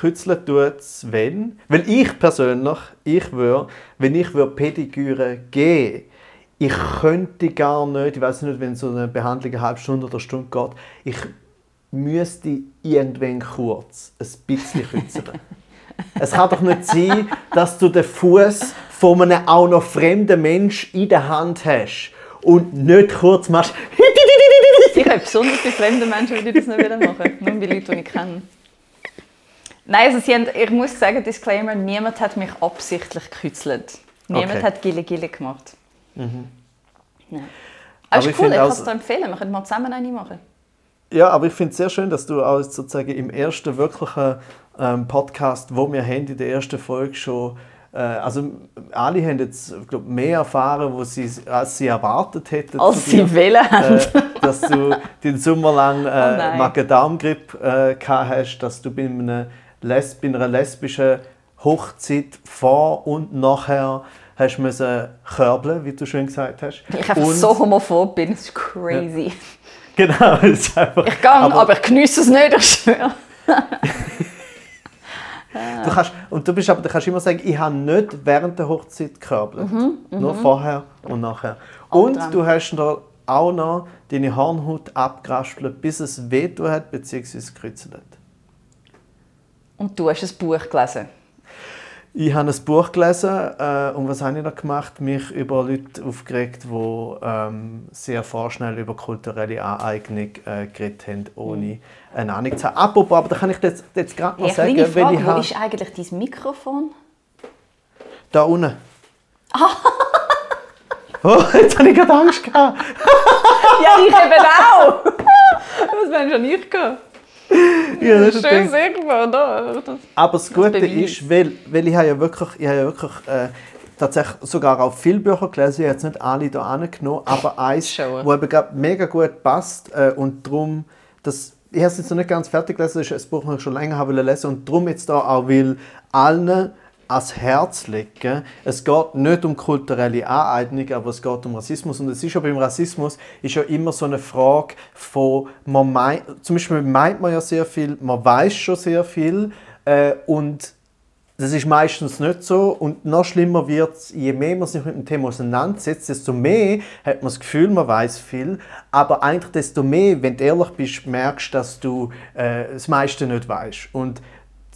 kützeln tut es, wenn. Weil ich persönlich, ich würde, wenn ich würde Pediküre geben ich könnte gar nicht, ich weiß nicht, wenn so eine Behandlung eine halbe Stunde oder eine Stunde geht, ich müsste irgendwann kurz ein bisschen kützeln. es kann doch nicht sein, dass du den Fuß von einem auch noch fremden Mensch in der Hand hast und nicht kurz machst. Ich habe besonders bei fremden Menschen würde ich das nicht wieder machen. Nur bei Leuten, die ich kenne. Nein, also sie haben, ich muss sagen, Disclaimer, niemand hat mich absichtlich gekützelt. Niemand Okay. hat Gille Gille gemacht. Ja. Aber Mhm. Aber ist ich cool, finde ich kann also- es dir empfehlen. Wir können mal zusammen eine machen. Ja, aber ich finde es sehr schön, dass du auch sozusagen im ersten wirklichen ähm, Podcast, wo wir haben, in der ersten Folge schon äh, also alle haben jetzt glaub, mehr erfahren, wo sie, als sie erwartet hätten. Als sie wählen haben. äh, dass du den Sommer lang Oh äh, nein. Magen-Darm-Grippe äh, gehabt hast, dass du bei, einem Les bei einer lesbischen Hochzeit vor und nachher hast müssen körbeln, wie du schön gesagt hast. Weil ich einfach und, so homophob bin, das ist crazy. Genau, es ist einfach, Ich gehe, aber, ich genieße es nicht, ich schwöre. Du kannst, und du bist aber, du kannst immer sagen, ich habe nicht während der Hochzeit gekörbelt. Nur vorher und nachher. Und Albtraum. du hast da auch noch deine Hornhaut abgeraspelt, bis es wehtun hat, bzw. gekritzelt. Und du hast ein Buch gelesen. Ich habe ein Buch gelesen äh, und was habe ich da gemacht? Mich über Leute aufgeregt, die ähm, sehr vorschnell über kulturelle Aneignung äh, geredet haben, ohne eine Ahnung zu haben. Apropos, aber da kann ich jetzt, jetzt gerade noch Hey, sagen, kleine weil Frage, ich wo habe, ist eigentlich dein Mikrofon? da unten. oh, jetzt habe ich gerade Angst gehabt. Ja, ich eben auch! Was meinst du, ich gehe? Ja, das ist Schön das sichtbar, da. Aber das Gute Beweis. ist, weil, weil ich habe ja wirklich, ich habe ja wirklich äh, tatsächlich sogar auch viele Bücher gelesen, ich habe jetzt nicht alle hier angenommen, aber eins, Schon. wo eben mega gut passt äh, und darum, das, ich habe es jetzt noch nicht ganz fertig gelesen, das ist ein Buch, das ich schon länger habe lesen und darum jetzt da auch will allen ans Herz legen. Es geht nicht um kulturelle Aneignung, aber es geht um Rassismus. Und es ist ja beim Rassismus ist ja immer so eine Frage von, man meint, zum Beispiel meint man ja sehr viel, man weiß schon sehr viel äh, und das ist meistens nicht so und noch schlimmer wird es, je mehr man sich mit dem Thema auseinandersetzt, desto mehr hat man das Gefühl, man weiß viel, aber eigentlich desto mehr, wenn du ehrlich bist, merkst du, dass du äh, das meiste nicht weißt. Und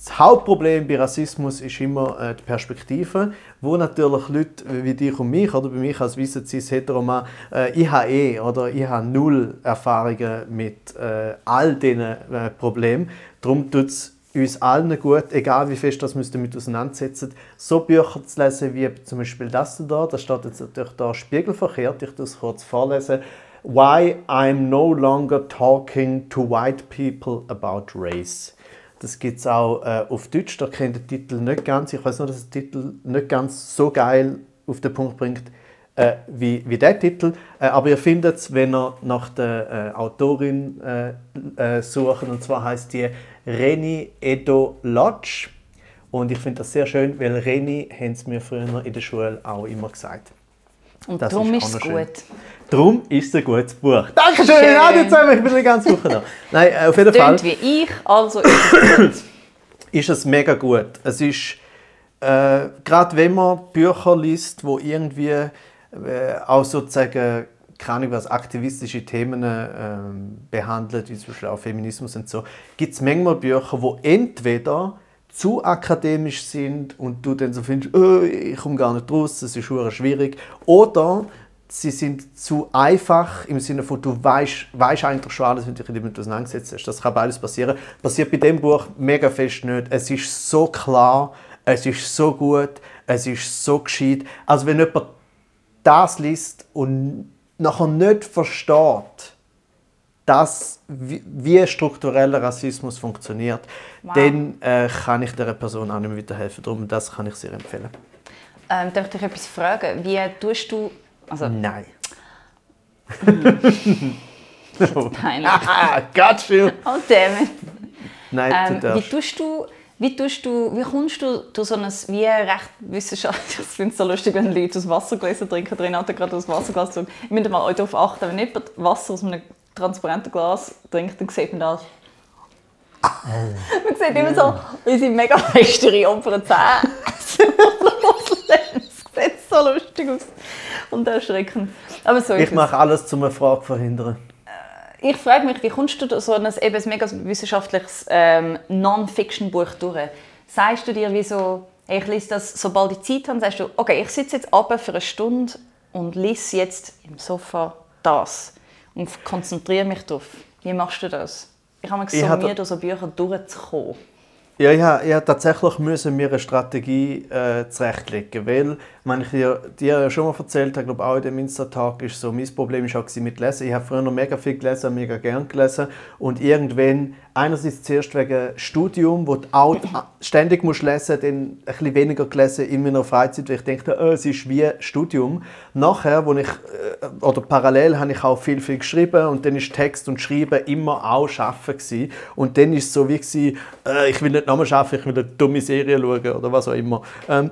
das Hauptproblem bei Rassismus ist immer äh, die Perspektive, wo natürlich Leute wie dich und mich, oder bei mich als weißer cis heteroman äh, ich habe eh, oder ich habe null Erfahrungen mit äh, all diesen äh, Problemen. Darum tut es uns allen gut, egal wie fest das wir damit auseinandersetzen, so Bücher zu lesen wie zum Beispiel das da, da steht jetzt natürlich da spiegelverkehrt, ich das kurz vorlesen. Why I'm no longer talking to white people about race. Das gibt es auch äh, auf Deutsch, da kenne ich den Titel nicht ganz. Ich weiß nur, dass der Titel nicht ganz so geil auf den Punkt bringt äh, wie, wie der Titel. Äh, aber ihr findet es, wenn ihr nach der äh, Autorin äh, äh, sucht. Und zwar heißt die Reni Edo Lodge. Und ich finde das sehr schön, weil Reni haben es mir früher in der Schule auch immer gesagt. Und Das darum ist es gut. Darum ist es ein gutes Buch. Dankeschön, Schön. ja, jetzt haben wir, ich bin die ganze Woche da. Nein, äh, auf jeden Fall Tönt wie ich, also ist es gut. ist es mega gut. Es ist, äh, gerade wenn man Bücher liest, wo irgendwie äh, auch sozusagen keine Ahnung, was aktivistische Themen ähm, behandelt, wie zum Beispiel auch Feminismus und so, gibt es manchmal Bücher, wo entweder zu akademisch sind und du dann so findest, oh, ich komme gar nicht raus, das ist schwierig, oder sie sind zu einfach im Sinne von, du weißt, weißt eigentlich schon alles, wenn du dich damit auseinandergesetzt hast. Das kann beides passieren. Passiert bei dem Buch mega fest nicht. Es ist so klar, es ist so gut, es ist so gescheit. Also wenn jemand das liest und nachher nicht versteht, dass, wie, wie struktureller Rassismus funktioniert, Wow. dann äh, kann ich dieser Person auch nicht mehr weiterhelfen. Darum, das kann ich sehr empfehlen. Ähm, darf ich dich etwas fragen? Wie tust du... Also, Nein. peinlich. Ah, got you! Oh, damn it. Nein, du Ähm, wie darfst. tust du... Wie, tust du, wie kommst du durch so ein wie recht wissenschaftliches... Ich finde es so lustig, wenn Leute aus Wassergläser trinken. Drin hat er gerade aus Wasserglas gezogen. Ich müsst mal darauf achten, wenn jemand Wasser aus einem transparenten Glas trinkt, dann sieht man das. man sieht immer so unsere mega feste oberen Zähne. Sieht so lustig aus und erschreckend. Aber so Ich mache alles, um eine Frage zu verhindern. Ich frage mich, wie kommst du durch so ein, eben ein mega wissenschaftliches ähm, Non-Fiction-Buch durch? Sagst du dir, wie so, hey, ich lese das, sobald ich Zeit habe, sagst du, okay, ich sitze jetzt ab für eine Stunde und lese jetzt im Sofa das und konzentriere mich darauf. Wie machst du das? Ich habe mir hatte- Mühe, durch so Bücher durchzukommen. Ja, ja, ja, tatsächlich müssen wir eine Strategie äh, zurechtlegen, weil, wenn ich dir, dir schon mal erzählt habe, glaube auch in dem Insta-Tag, ist so, mein Problem war auch mit Lesen. Ich habe früher noch mega viel gelesen, mega gern gelesen und irgendwann, einerseits zuerst wegen Studium, wo du auch ständig musst lesen, dann ein bisschen weniger gelesen in meiner Freizeit, weil ich dachte, oh, es ist wie Studium. Nachher, wo ich, äh, oder parallel, habe ich auch viel, viel geschrieben und dann ist Text und Schreiben immer auch Arbeiten gewesen. Und dann ist es so wie, gewesen, äh, ich will nicht nochmal arbeiten, ich will eine dumme Serie schauen oder was auch immer. Ähm,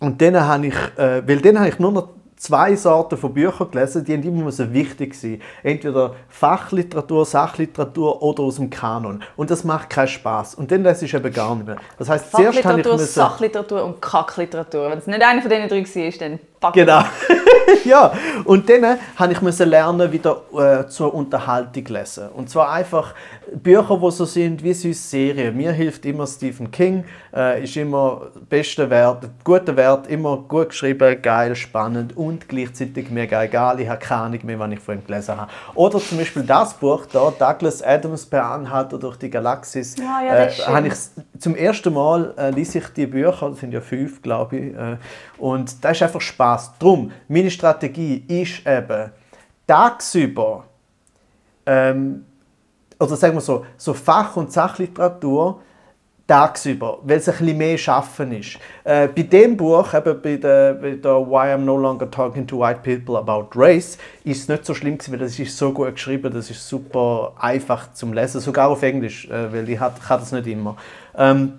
und dann habe ich, äh, weil dann habe ich nur noch zwei Sorten von Büchern gelesen, die immer so wichtig sein. Entweder Fachliteratur, Sachliteratur oder aus dem Kanon. Und das macht keinen Spaß. Und dann lese ich eben gar nicht mehr. Das heißt, zuerst habe ich müssen... Sachliteratur und Kackliteratur. Wenn es nicht einer von denen drei war, dann pack Genau. ja. Und dann habe ich müssen lernen, wieder äh, zur Unterhaltung lesen. Und zwar einfach Bücher, die so sind wie süße Serien. Mir hilft immer Stephen King, äh, ist immer beste Wert, guter Wert, immer gut geschrieben, geil, spannend und gleichzeitig mega egal. Ich habe keine Ahnung mehr, wann ich von ihm gelesen habe. Oder zum Beispiel das Buch da, Douglas Adams per Anhalter durch die Galaxis. Ja, ja, das äh, habe ich zum ersten Mal äh, lese ich die Bücher, das sind ja fünf, glaube ich, äh, und da ist einfach Spaß. Drum, meine Strategie ist eben tagsüber ähm, oder sagen wir so, so Fach- und Sachliteratur tagsüber, weil es ein bisschen mehr Schaffen ist. Äh, bei dem Buch, eben bei der, bei der Why I'm No Longer Talking to White People About Race, ist es nicht so schlimm gewesen, weil das ist so gut geschrieben, das ist super einfach zum Lesen, sogar auf Englisch, äh, weil ich, hat, ich das nicht immer. Ähm,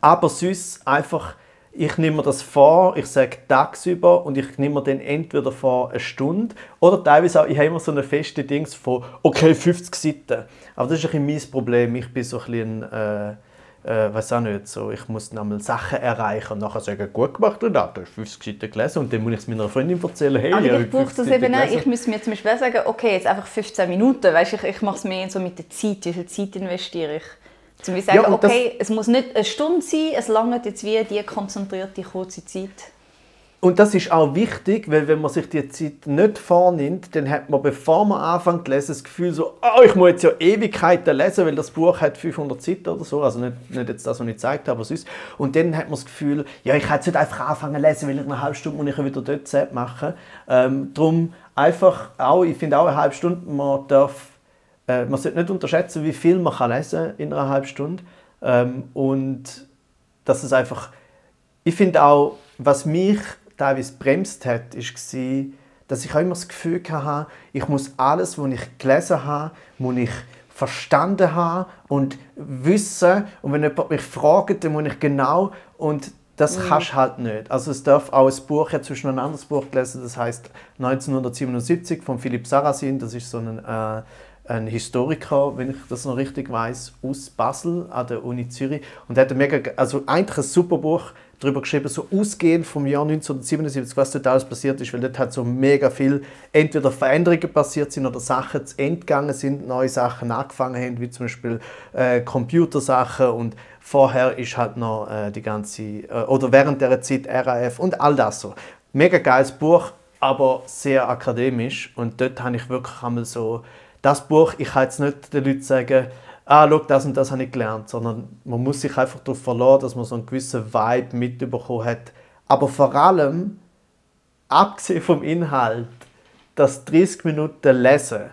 aber sonst einfach, ich nehme mir das vor, ich sage tagsüber und ich nehme mir dann entweder vor eine Stunde oder teilweise auch, ich habe immer so eine feste Dings von, okay, 50 Seiten. Aber das ist ein bisschen mein Problem, ich bin so ein bisschen äh, äh, weiß auch nicht, so, ich muss nochmal Sachen erreichen und nachher sagen, gut gemacht und da, du hast 50 Seiten gelesen und dann muss ich es meiner Freundin erzählen, hey, Aber ich, ich brauche das eben nicht. Ich muss mir zum Beispiel sagen, okay, jetzt einfach 15 Minuten, weißt, ich, ich mache es mehr so mit der Zeit, wie viel Zeit investiere ich. Zum Beispiel sagen, ja, okay, es muss nicht eine Stunde sein, es langt jetzt wie die konzentrierte, kurze Zeit. Und das ist auch wichtig, weil wenn man sich die Zeit nicht vornimmt, dann hat man, bevor man anfängt zu lesen, das Gefühl so, oh, ich muss jetzt ja Ewigkeiten lesen, weil das Buch hat 500 Seiten oder so, also nicht, nicht jetzt das, was ich gezeigt habe, aber sonst. Und dann hat man das Gefühl, ja, ich kann jetzt nicht einfach anfangen zu lesen, weil ich eine halbe Stunde muss ich wieder dort Zeit machen. Ähm, darum einfach auch, ich finde auch eine halbe Stunde, man darf, äh, man sollte nicht unterschätzen, wie viel man kann lesen in einer halben Stunde. Ähm, und dass es einfach, ich finde auch, was mich teilweise bremst hat, war, dass ich auch immer das Gefühl hatte, ich muss alles, was ich gelesen habe, muss ich verstanden haben und wissen. Und wenn jemand mich fragt, dann muss ich genau. Und das mhm. kannst du halt nicht. Also es darf auch ein Buch, ich habe zwischen ein anderes Buch gelesen, das heißt 1977 von Philipp Sarrazin, das ist so ein, äh, ein Historiker, wenn ich das noch richtig weiß, aus Basel an der Uni Zürich. Und er hat ein mega, also eigentlich ein super Buch, darüber geschrieben, so ausgehend vom Jahr 1977, was dort alles passiert ist, weil dort hat so mega viel entweder Veränderungen passiert sind oder Sachen zu entgegangen sind, neue Sachen angefangen haben, wie zum Beispiel äh, Computersachen und vorher ist halt noch äh, die ganze, äh, oder während der Zeit RAF und all das so. Mega geiles Buch, aber sehr akademisch und dort habe ich wirklich einmal so, das Buch, ich kann jetzt nicht den Leuten sagen, ah, schau, das und das habe ich gelernt, sondern man muss sich einfach darauf verlassen, dass man so einen gewissen Vibe mitbekommen hat. Aber vor allem, abgesehen vom Inhalt, das 30 Minuten lesen,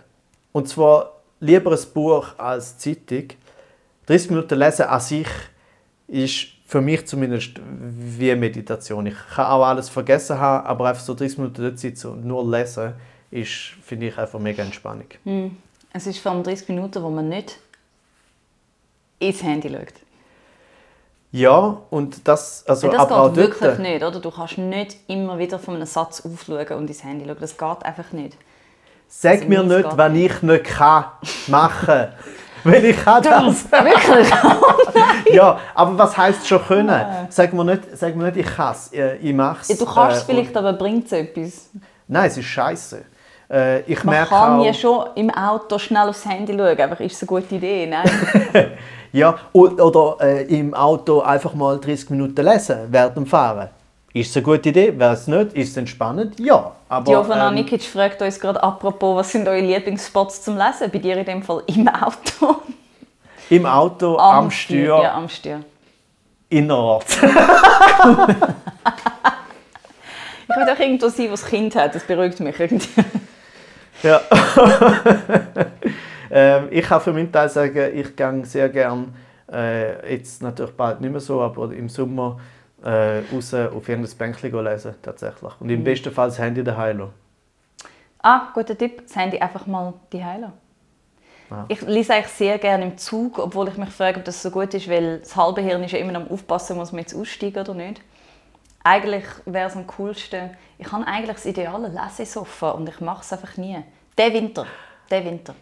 und zwar lieber ein Buch als Zeitung, 30 Minuten lesen an sich ist für mich zumindest wie Meditation. Ich kann auch alles vergessen haben, aber einfach so 30 Minuten dort sitzen und nur lesen, ist, finde ich, einfach mega Entspannung. Hm. Es ist vor allem 30 Minuten, wo man nicht ins Handy schaut. Ja, und das, also, das aber geht wirklich dort, nicht, oder? Du kannst nicht immer wieder von einem Satz aufschauen und ins Handy schauen. Das geht einfach nicht. Sag also, mir nicht, wenn ich nicht kann machen. Weil ich kann das. Wirklich? ja, aber was heisst schon können? Sag mir nicht, sag mir nicht ich kann es, ich mache es. Ja, du kannst es äh, vielleicht, aber bringt es etwas? Nein, es ist scheiße. Äh, ich Man merke kann auch, ja schon im Auto schnell aufs Handy schauen, aber ist es eine gute Idee? Nein. ja, oder äh, im Auto einfach mal 30 Minuten lesen während dem Fahren. Ist es eine gute Idee? Wäre es nicht? Ist es entspannend? Ja. Aber, Jovana ähm, Nikic fragt uns gerade apropos, was sind eure Lieblingsspots zum Lesen? Bei dir in dem Fall im Auto? Im Auto, am, am Steuer. Ja, am Steuer. innerorts. Ich will auch irgendwo sein, was das Kind hat. Das beruhigt mich irgendwie. Ja. ähm, ich kann für meinen Teil sagen, ich gehe sehr gern, äh, jetzt natürlich bald nicht mehr so, aber im Sommer äh, raus auf irgendein Bänkchen lesen, tatsächlich. Und im besten Fall das Handy daheim lassen. Ah, guter Tipp. Das Handy einfach mal die Heiler. Ja. Ich lese eigentlich sehr gerne im Zug, obwohl ich mich frage, ob das so gut ist, weil das halbe Hirn ist ja immer am Aufpassen, muss man jetzt aussteigen oder nicht. Eigentlich wäre es am coolsten, ich habe eigentlich das ideale Lesesofa und ich mache es einfach nie. Der Winter, der Winter.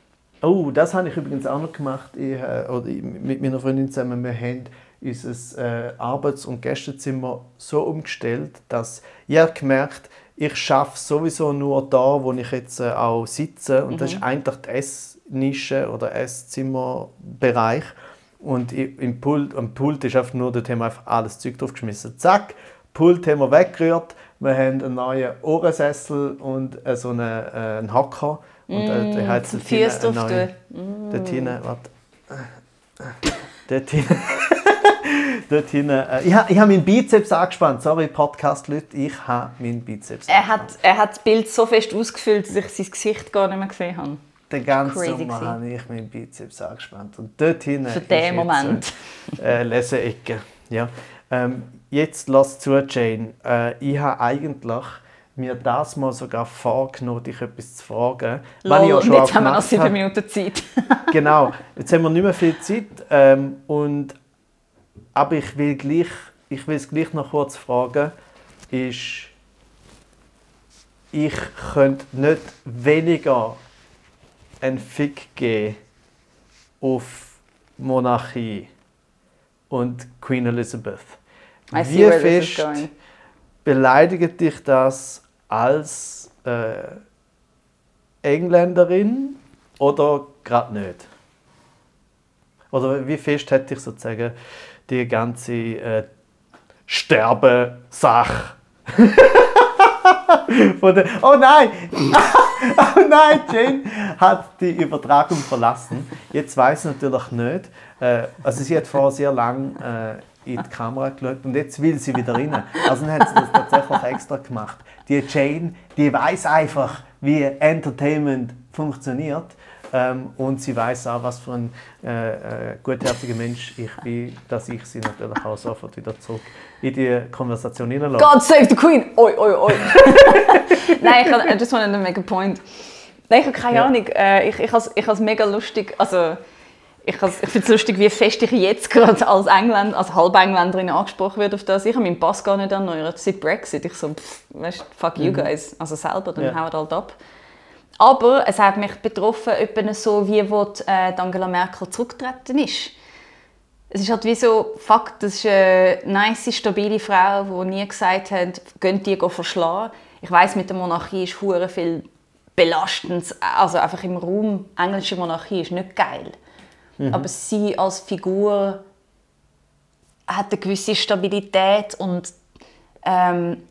Oh, das habe ich übrigens auch noch gemacht. Ich, äh, oder ich, mit meiner Freundin zusammen. Wir haben unser äh, Arbeits- und Gästezimmer so umgestellt, dass ich habe gemerkt ich schaffe sowieso nur da, wo ich jetzt äh, auch sitze. Und das ist eigentlich die Essnische oder Esszimmerbereich. Und i- im Pult, am Pult ist einfach nur, dort haben wir einfach alles Zeug draufgeschmissen. Zack, Pult haben wir weggerührt. Wir haben einen neuen Ohrensessel und äh, so einen, äh, einen Hocker. Und äh, der hat hinten Füße drauf neuen- tun. Dort hinten, warte. Dort hinten. Dort hinten. Äh, ich habe ich hab meinen Bizeps angespannt. Sorry, Podcast-Leute, ich habe meinen Bizeps Er hat, er hat das Bild so fest ausgefüllt, dass ich sein Gesicht gar nicht mehr gesehen habe. Den ganzen Crazy Sommer gewesen. habe ich meinen Bizeps angespannt. Und dort hinten Für den jetzt, Moment. Äh, Leseecke. Ja. Ähm, jetzt lass zu, Jane. Äh, ich habe eigentlich mir das mal sogar vorgenommen, dich etwas zu fragen. ich Lol, auch schon und jetzt haben wir noch sieben. Minuten Zeit. genau, jetzt haben wir nicht mehr viel Zeit. Ähm, und, aber ich will, gleich, ich will es gleich noch kurz fragen, ist, ich könnte nicht weniger einen Fick geben auf Monarchie und Queen Elizabeth. I see Wie fest beleidigt dich das als äh, Engländerin oder gerade nicht? Oder wie fest hat dich sozusagen die ganze äh, Sterbesache von der Oh nein! oh nein, Jane hat die Übertragung verlassen. Jetzt weiß sie natürlich nicht. Äh, also sie hat vorher sehr lang äh, in die Kamera geschaut und jetzt will sie wieder rein. Also dann hat sie das tatsächlich extra gemacht. Die Jane, die weiß einfach, wie Entertainment funktioniert. Ähm, und sie weiß auch, was für ein äh, äh, gutherziger Mensch ich bin, dass ich sie natürlich auch sofort wieder zurück in die Konversation hineinlasse. God save the Queen! Oi, oi, oi. Nein, ich, I just wanted to make a point. Nein, ich habe keine Ja. Ahnung. Äh, ich ich habe es mega lustig. Also, ich, finde es lustig, wie fest ich jetzt gerade als Engländer, als Halbengländerin angesprochen werde auf das. Ich habe meinen Pass gar nicht erneuert seit Brexit. Ich so, pff, weißt, fuck you guys. Also selber, dann Ja. haut halt ab. Aber es hat mich betroffen, etwa so wie wo die, äh, Angela Merkel zurückgetreten ist. Es ist halt wie so, fuck, das ist eine nice, stabile Frau, die nie gesagt hat, könnt die verschlagen. Ich weiß mit der Monarchie ist hure viel Belastendes, also einfach im Raum, englische Monarchie ist nicht geil. Aber sie als Figur hat eine gewisse Stabilität und ähm,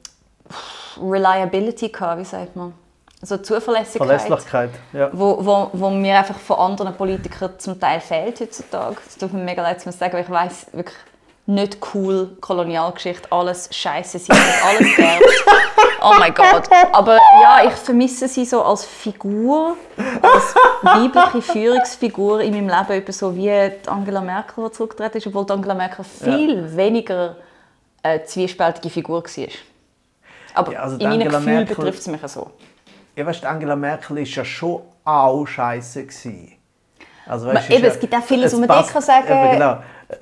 Reliability gehabt, wie sagt man? Also Zuverlässigkeit Verlässlichkeit. Ja. wo, wo, wo mir einfach von anderen Politikern zum Teil fehlt heutzutage. Das tut mir mega leid zu sagen, aber ich weiß wirklich nicht cool, Kolonialgeschichte, alles scheiße, sie alles geerbt. Oh mein Gott. Aber ja, ich vermisse sie so als Figur, als weibliche Führungsfigur in meinem Leben, etwa so wie Angela Merkel, die zurückgetreten ist, obwohl Angela Merkel viel weniger eine zwiespältige Figur war. Aber Ja, also in meinen Gefühlen betrifft es mich so. Ja, weißt, Angela Merkel ist ja schon auch scheiße gewesen. Also, weißt, eben, es gibt auch vieles, es wo man passt- nicht kann sagen- Eben, genau.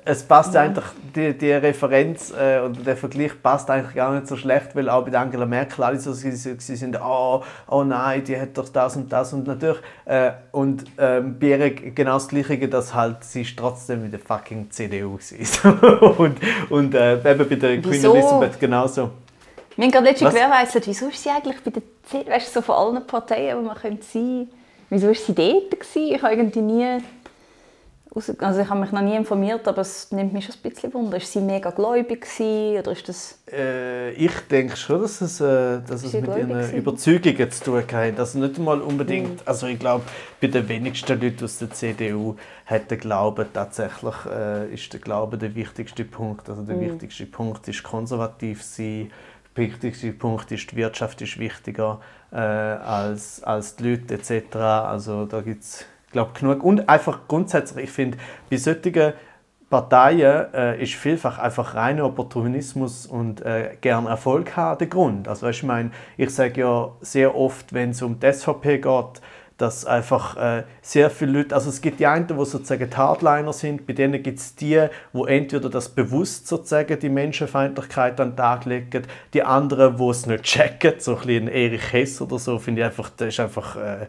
Es passt ja. eigentlich, die, die Referenz äh, oder der Vergleich passt eigentlich gar nicht so schlecht, weil auch bei Angela Merkel alle so sie, sie, sind, oh, oh nein, die hat doch das und das und natürlich. Äh, und ähm, bei ihr genau das Gleiche, dass halt sie ist trotzdem in der fucking CDU war. und und äh, eben bei der Queen Wieso? Elizabeth genauso. Wir haben gerade letztens Was? gewährleistet, wieso ist sie eigentlich bei der C weißt du, so von allen Parteien, die man könnte sein Wieso ist sie dort gewesen? Ich habe irgendwie nie Also ich habe mich noch nie informiert, aber es nimmt mich schon ein bisschen Wunder. Ist sie mega gläubig gewesen, oder ist das... Äh, ich denke schon, dass es, äh, dass es mit ihren gewesen? Überzeugungen zu tun hat. Also nicht mal unbedingt... Mhm. Also ich glaube, bei den wenigsten Leuten aus der CDU hat der Glaube tatsächlich... Äh, ist der Glaube der wichtigste Punkt. Also der mhm. wichtigste Punkt ist konservativ sein. Wichtigste Punkt ist, die Wirtschaft ist wichtiger äh, als, als die Leute etc. Also da gibt es glaube genug. Und einfach grundsätzlich, ich finde, bei solchen Parteien äh, ist vielfach einfach reiner Opportunismus und äh, gern Erfolg haben der Grund. Also ich meine, ich sage ja sehr oft, wenn es um die SVP geht, dass einfach äh, sehr viele Leute, also es gibt die einen, die sozusagen die Hardliner sind, bei denen gibt es die, wo entweder das bewusst sozusagen die Menschenfeindlichkeit an den Tag legen, die anderen, die es nicht checken, so ein bisschen Erich Hess oder so, finde ich einfach, das ist einfach äh,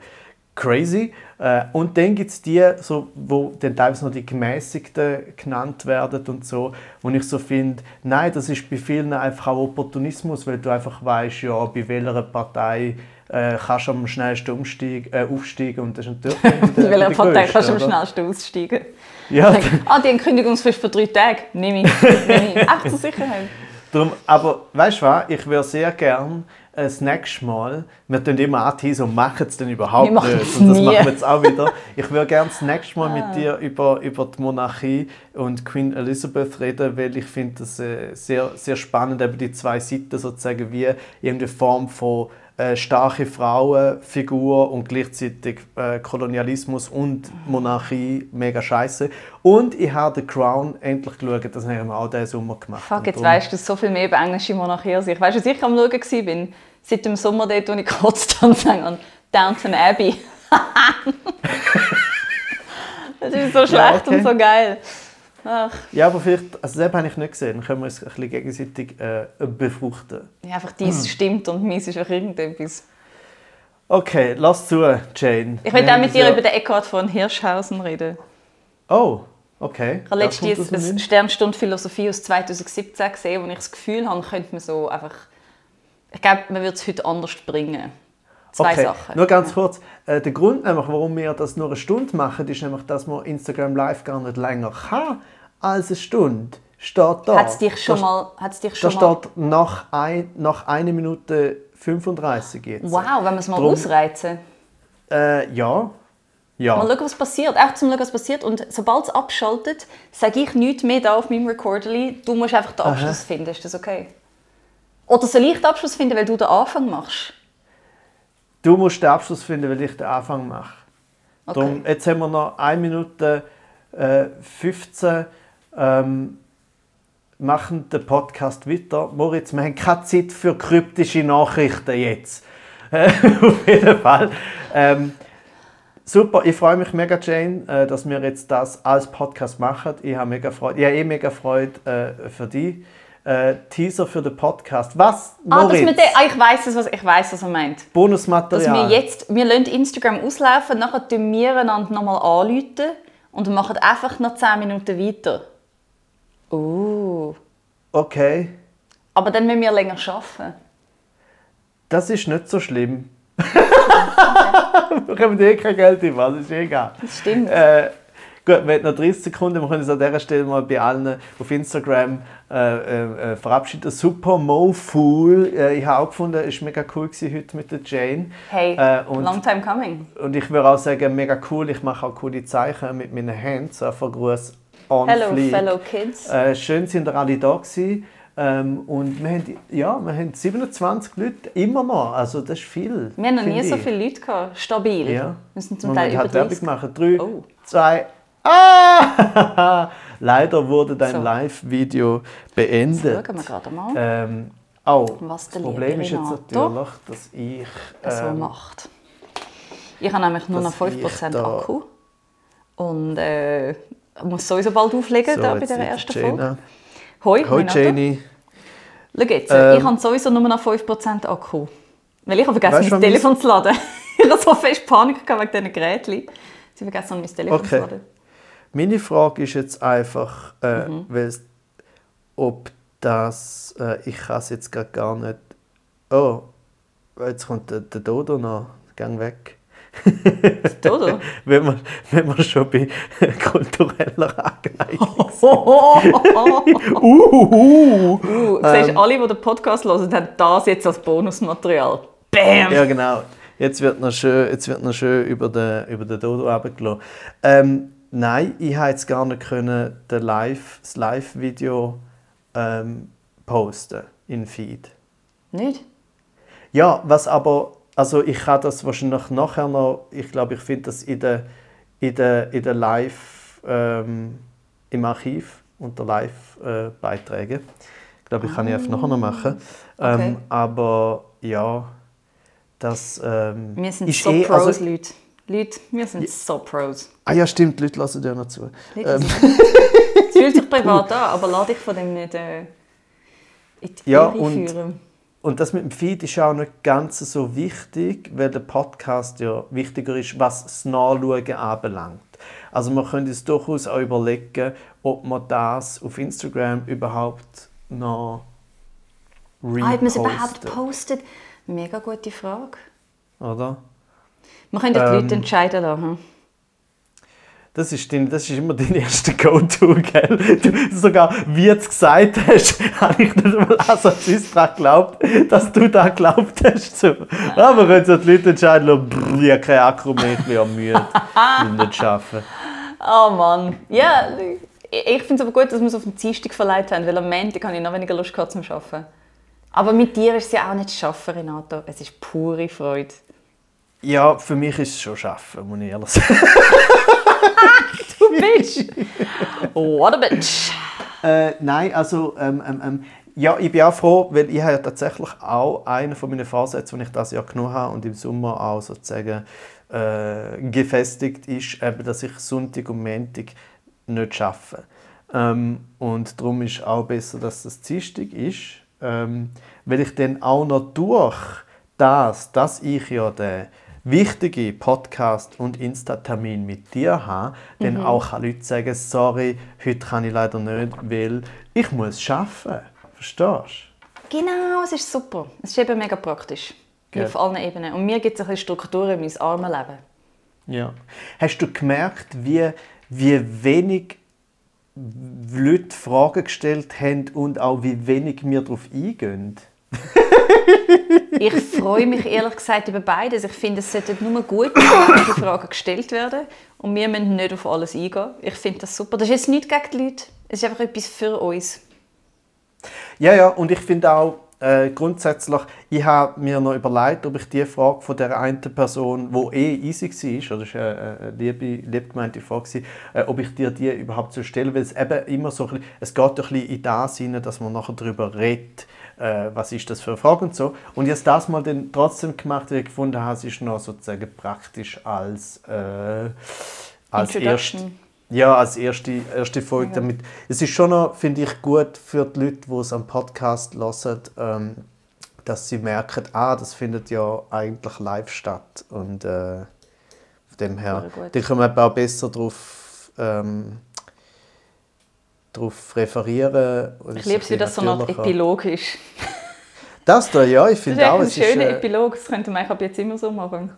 crazy. Äh, und dann gibt es die, so, wo dann teilweise noch die Gemäßigten genannt werden und so, wo ich so finde, nein, das ist bei vielen einfach auch Opportunismus, weil du einfach weißt, ja, bei welcher Partei äh, kannst du am schnellsten umsteigen, äh, aufsteigen und das ist natürlich Bei welcher Partei kannst du am schnellsten aussteigen? Ja. ah, die Ankündigungsfrist für drei Tage, nehme ich. Nehme ich. Ach, zur Sicherheit. Darum, aber weißt du was, ich würde sehr gerne das nächste Mal, wir tun immer anteasen und machen es dann überhaupt nicht. Und das nie. machen wir jetzt auch wieder. Ich würde gerne das nächste Mal ah. mit dir über, über die Monarchie und Queen Elizabeth reden, weil ich finde das äh, sehr, sehr spannend, eben die zwei Seiten sozusagen, wie irgendeine Form von äh, starke Frauenfigur und gleichzeitig äh, Kolonialismus und Monarchie mega scheiße. Und ich habe The Crown endlich geschaut, das haben wir auch diesen Sommer gemacht. Fuck, jetzt weißt du so viel mehr über englische Monarchie als ich. Weißt du, als ich am Schauen war, seit dem Sommer dort, wo ich kurz dann an Downton Abbey. das ist so schlecht ja, okay. und so geil. Ach. Ja, aber vielleicht, also das habe ich nicht gesehen, dann können wir uns ein bisschen gegenseitig äh, befruchten. Ja, einfach dies hm. stimmt und meins ist auch irgendetwas. Okay, lass zu, Jane. Ich will auch mit dir ja... über den Eckhard von Hirschhausen reden. Oh, okay. Ich habe letztens eine Sternstunde Philosophie aus 2017 gesehen, wo ich das Gefühl habe, könnte man so einfach... Ich glaube, man würde es heute anders bringen. Zwei okay. Sachen. Nur ganz kurz. Äh, der Grund, nämlich, warum wir das nur eine Stunde machen, ist nämlich, dass man Instagram Live gar nicht länger kann als eine Stunde steht da. Hat es dich schon da, mal... Hat's dich schon da steht nach, ein, nach 1 Minute 35 jetzt. Wow, wenn wir es mal Drum, ausreizen. Äh, ja. ja. Mal schauen, was passiert. Echt zum schauen, was passiert. Und sobald es abschaltet, sage ich nichts mehr da auf meinem Recorderly. Du musst einfach den Abschluss Aha. finden. Ist das okay? Oder soll ich den Abschluss finden, weil du den Anfang machst? Du musst den Abschluss finden, weil ich den Anfang mache. Okay. Darum, jetzt haben wir noch 1 Minute äh, 15 ähm, machen den Podcast weiter. Moritz, wir haben keine Zeit für kryptische Nachrichten jetzt. Auf jeden Fall. Ähm, super, ich freue mich mega, Jane, äh, dass wir jetzt das als Podcast machen. Ich habe mega Freude, ich habe eh mega Freude äh, für dich. Äh, Teaser für den Podcast. Was? Moritz? Ah, das mit der, ah, ich weiß was ich weiß, was er meint. Bonusmaterial. Dass wir jetzt, wir lassen Instagram auslaufen, nachher tun wir einander nochmal anrufen und machen einfach noch 10 Minuten weiter. Uh. Okay. Aber dann müssen wir länger arbeiten. Das ist nicht so schlimm. wir haben eh kein Geld im das ist egal. Das stimmt. Äh, gut, wir haben noch 30 Sekunden. Wir können uns an dieser Stelle mal bei allen auf Instagram äh, äh, äh verabschieden. Super Mo Fool. Äh, ich habe auch gefunden, es war mega cool heute mit der Jane. Hey, äh, und, long time coming. Und ich würde auch sagen, mega cool. Ich mache auch coole Zeichen mit meinen Händen. So einfach Gruß on Hello, fleek. fellow kids. Äh, schön sind ihr alle da gewesen. Ähm, und wir haben, ja, wir haben 27 Leute immer noch. Also das ist viel. Wir haben noch nie so viele Leute gehabt. Stabil. Ja. Wir sind zum Teil über 30. machen. 3, 2, Ah! Leider wurde dein so. Live-Video beendet. Jetzt schauen wir gerade mal. Ähm, oh, das Problem ist jetzt natürlich, dass ich... Ähm, so macht. Ich habe nämlich nur noch 5% Akku. Und äh, muss sowieso bald auflegen so, da bei der ersten Folge. Hoi, Hoi Jenny. Schau jetzt, ähm, ich habe sowieso nur noch 5% Akku. Weil ich habe vergessen, weißt, mein Telefon zu laden. ich hatte so fest Panik wegen diesen Geräten. Ich habe vergessen, mein Telefon okay. zu laden. Meine Frage ist jetzt einfach, äh, mhm. weil, ob das, äh, ich kann es jetzt gar nicht, oh, jetzt kommt der, der Dodo noch, gang weg. Dodo? wenn, wir, wenn wir schon bei kultureller Angleichung uh, uh, siehst, ähm, alle, die den Podcast hören, haben das jetzt als Bonusmaterial. Bam! Ja, genau. Jetzt wird noch schön, jetzt wird noch schön über den, über den Dodo runtergelassen. Ähm, nein, ich konnte jetzt gar nicht können, den Live, das Live-Video ähm, posten in Feed. Nicht? Ja, was aber, also ich kann das wahrscheinlich nachher noch, ich glaube, ich finde das in der, in der, in der Live, ähm, im Archiv unter Live-Beiträgen. ich glaube, ich kann ich einfach nachher noch machen. Ähm, okay. aber ja, das ähm, Wir sind so eh, Pros, also, Leute. Leute, wir sind ja, so Pros. Ah ja, stimmt, Leute lassen dir noch zu. Ähm. Es fühlt sich privat an, aber lade ich von dem nicht äh, in die ja, und, führen. Und das mit dem Feed ist auch nicht ganz so wichtig, weil der Podcast ja wichtiger ist, was das Nachschauen anbelangt. Also man könnte es durchaus auch überlegen, ob man das auf Instagram überhaupt noch repostet. Ah, ob man es überhaupt postet? Mega gute Frage. Oder? Man könnte die ähm, Leute entscheiden lassen. Das ist, dein, das ist immer dein erster Go-To, gell? Du, sogar, wie du es gesagt hast, habe ich nicht mal ansatzweise daran geglaubt, dass du da geglaubt hast. So. Aber wenn so die Leute entscheiden, ich habe keinen Akku mehr, ich bin müde, ich will nicht arbeiten. Oh Mann. Ja, ich finde es aber gut, dass wir es auf den Dienstag verleiht haben, weil am Montag habe ich noch weniger Lust gehabt zum Arbeiten. Aber mit dir ist es ja auch nicht Schaffen, Renato. Es ist pure Freude. Ja, für mich ist es schon Schaffen, muss ich ehrlich sagen. du bist! What a bitch! Äh, nein, also ähm, ähm, ähm, ja, ich bin auch froh, weil ich ja tatsächlich auch einen von meinen Vorsätzen, die ich das Jahr genommen habe und im Sommer auch sozusagen äh, gefestigt ist, eben, dass ich Sonntag und Montag nicht arbeite. Ähm, und darum ist auch besser, dass das Dienstag ist, ähm, weil ich dann auch noch durch das, dass ich ja den wichtigen Podcast und Insta-Termin mit dir habe, mhm. dann auch kann Leute sagen, sorry, heute kann ich leider nicht, weil ich muss arbeiten. Verstehst du? Genau, es ist super. Es ist eben mega praktisch. Auf allen Ebenen. Und mir gibt es ein bisschen Struktur in mein armes Leben. Ja. Hast du gemerkt, wie, wie wenig Leute Fragen gestellt haben und auch wie wenig wir darauf eingehen. ich freue mich ehrlich gesagt über beides. Ich finde, es sollte nur gut die Fragen gestellt werden und wir müssen nicht auf alles eingehen. Ich finde das super. Das ist jetzt nicht gegen die Leute, es ist einfach etwas für uns. Ja, ja, und ich finde auch, äh, grundsätzlich, ich habe mir noch überlegt, ob ich die Frage von der einen Person, die eh easy war, oder das war eine liebe, lieb gemeinte Frage, äh, ob ich dir die überhaupt so stellen weil es eben immer so ein bisschen, es geht ein bisschen in das hinein, dass man nachher darüber redet, äh, was ist das für eine Frage und so. Und jetzt das mal dann trotzdem gemacht, weil ich gefunden habe, es ist noch sozusagen praktisch als, äh, als erste ja, als erste, erste Folge. Ja. Damit. Es ist schon noch, finde ich, gut für die Leute, die es am Podcast hören, ähm, dass sie merken, ah, das findet ja eigentlich live statt. Und äh, von dem her, da können wir auch besser darauf ähm, darauf referieren. ich liebe es, wie das so ein Epilog ist. Das da, ja, ich finde auch. Das ist ein schöner äh, Epilog, das könnte man ab jetzt immer so machen.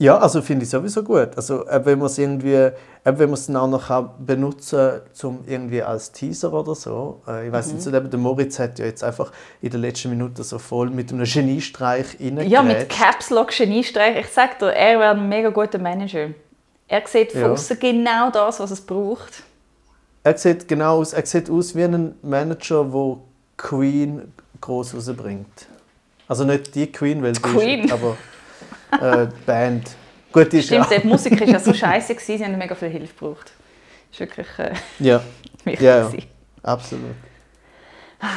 Ja, also finde ich sowieso gut. Also äh, wenn man es irgendwie, äh, wenn man es dann auch noch benutzen zum irgendwie als Teaser oder so. Äh, ich weiß mhm. nicht, so, der Moritz hat ja jetzt einfach in der letzten Minute so voll mit einem Geniestreich reingegrätscht. Ja, mit Caps Lock Geniestreich. Ich sag dir, er wäre ein mega guter Manager. Er sieht von ja. genau das, was es braucht. Er sieht genau aus, er sieht aus wie ein Manager, der Queen groß rausbringt. Also nicht die Queen, weil die Queen. Ist, aber äh, Band. Gut, ist Stimmt, ja. die Musik war ja so scheiße, sie haben mega viel Hilfe gebraucht. Das ist wirklich äh, ja. wichtig. Ja, ja. absolut.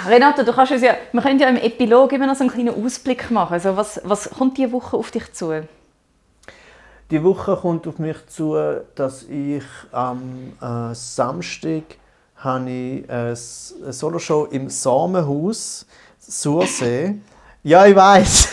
Renate, du kannst uns ja, wir können ja im Epilog immer noch so einen kleinen Ausblick machen. Also was, was kommt diese Woche auf dich zu? Die Woche kommt auf mich zu, dass ich am äh, Samstag habe ich eine Soloshow im Samenhaus Sursee. ja, ich weiß.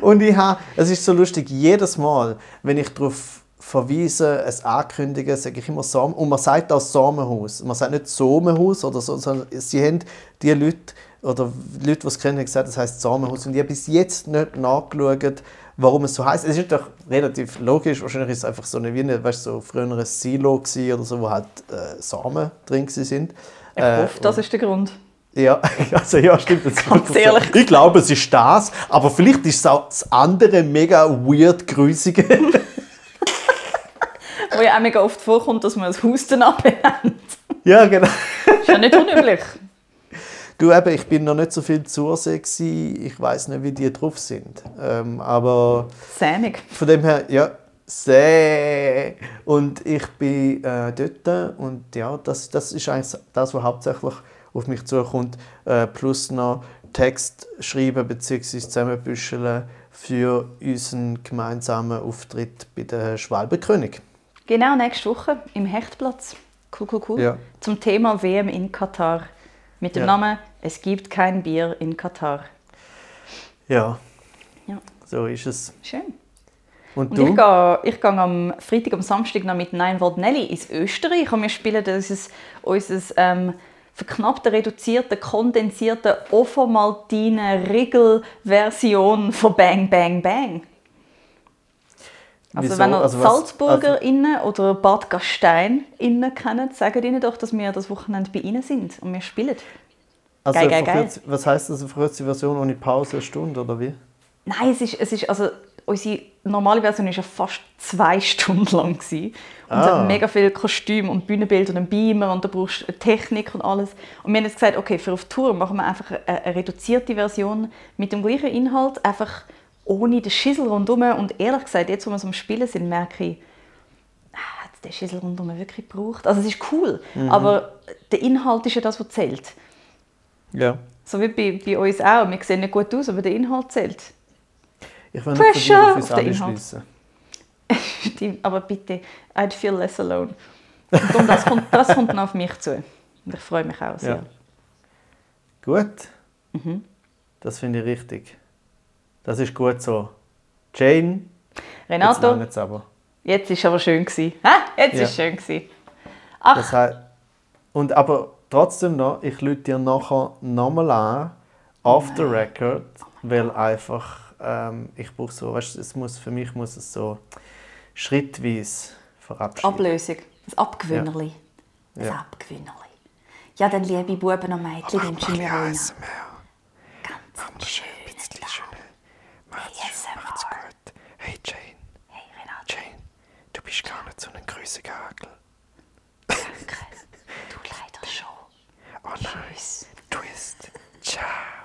Und ich habe, es ist so lustig, jedes Mal, wenn ich darauf verweisen, es ankündigen, sage ich immer Samen. Und man sagt auch Samenhaus. Man sagt nicht Somenhaus oder so, sondern sie haben die Leute, oder die Leute, die es kennen, haben gesagt, das heisst Samenhaus. Und ich habe bis jetzt nicht nachgeschaut, warum es so heißt. Es ist doch relativ logisch. Wahrscheinlich ist es einfach so eine, wie eine, weißt, so früher Silo oder so, wo halt äh, Samen drin sind. Ich Äh, hoffe, das ist der Grund. ja, also ja, stimmt. Das Ganz ist so. ehrlich. Ich glaube, es ist das, aber vielleicht ist es auch das andere mega weird grüßige. Wo ja auch mega oft vorkommt, dass man das Husten abhängt. ja, genau. Ist ja nicht unüblich. Du, eben, ich bin noch nicht so viel zu gewesen. Ich weiß nicht, wie die drauf sind. Ähm, aber Sämig. von dem her, ja, See. Und ich bin äh, dort und ja, das, das ist eigentlich das, was hauptsächlich auf mich zukommt. Äh, plus noch Text schreiben bzw. zusammenbüscheln für unseren gemeinsamen Auftritt bei der Schwalbenkönig. Genau, nächste Woche im Hechtplatz. Cool, cool, cool. Ja. Zum Thema WM in Katar. Mit dem Ja. Namen Es gibt kein Bier in Katar. Ja, Ja, so ist es. schön. Und, Und du? ich gehe, ich gehe am Freitag, am Samstag noch mit Nine Volt Nelly ins Österreich und wir spielen unser, unser ähm, verknappte, reduzierte, kondensierte Offermaltine Rigel-Version von Bang Bang Bang. Also Wieso? wenn ihr Also was- Salzburger innen oder Bad Gastein innen kennt, sagt ihnen doch, dass wir das Wochenende bei ihnen sind und wir spielen. Also Geil, geil, verkürzt- Was heißt das, eine verkürzte Version ohne Pause, eine Stunde oder wie? Nein, es ist, es ist also unsere normale Version war ja fast zwei Stunden lang gewesen. und es Ah. hat mega viel Kostüm und Bühnenbild und einen Beamer und da brauchst du Technik und alles. Und wir haben jetzt gesagt, okay, für auf Tour machen wir einfach eine, eine reduzierte Version mit dem gleichen Inhalt, einfach ohne den Schissel rundherum. Und ehrlich gesagt, jetzt, wo wir so am Spielen sind, merke ich, ah, hat es den Schissel rundherum wirklich gebraucht? Also es ist cool, Mhm. aber der Inhalt ist ja das, was zählt. Ja. So wie bei, bei uns auch. Wir sehen nicht gut aus, aber der Inhalt zählt. Ich will nicht auf uns alle Inhalt. schliessen. Aber bitte, I'd feel less alone. Und das, kommt, das kommt noch auf mich zu. Und ich freue mich auch sehr. Ja. Gut. Mhm. Das finde ich richtig. Das ist gut so. Jane, jetzt Renato, langt's aber. jetzt ist aber schön gewesen. Hä? Jetzt Ja. ist schön gewesen. Ach, Das heißt, und aber trotzdem noch, ich lüte dir nachher nochmal an, off the record, weil einfach, ähm, ich brauche so, weißt du, es muss, für mich muss es so schrittweise verabschieden. Ablösung. Das Abgewöhnerli. Das Ja. Abgewönerli. Ja, dann liebe Buben und Mädchen, wünsche ich mir allen noch ganz schön, ein bisschen schön. Macht's, gut. Hey Jane, Hey Renato. Jane, du bist gar nicht so ein grüßiger Hagel. on Jeez. ice. Twist. Cha.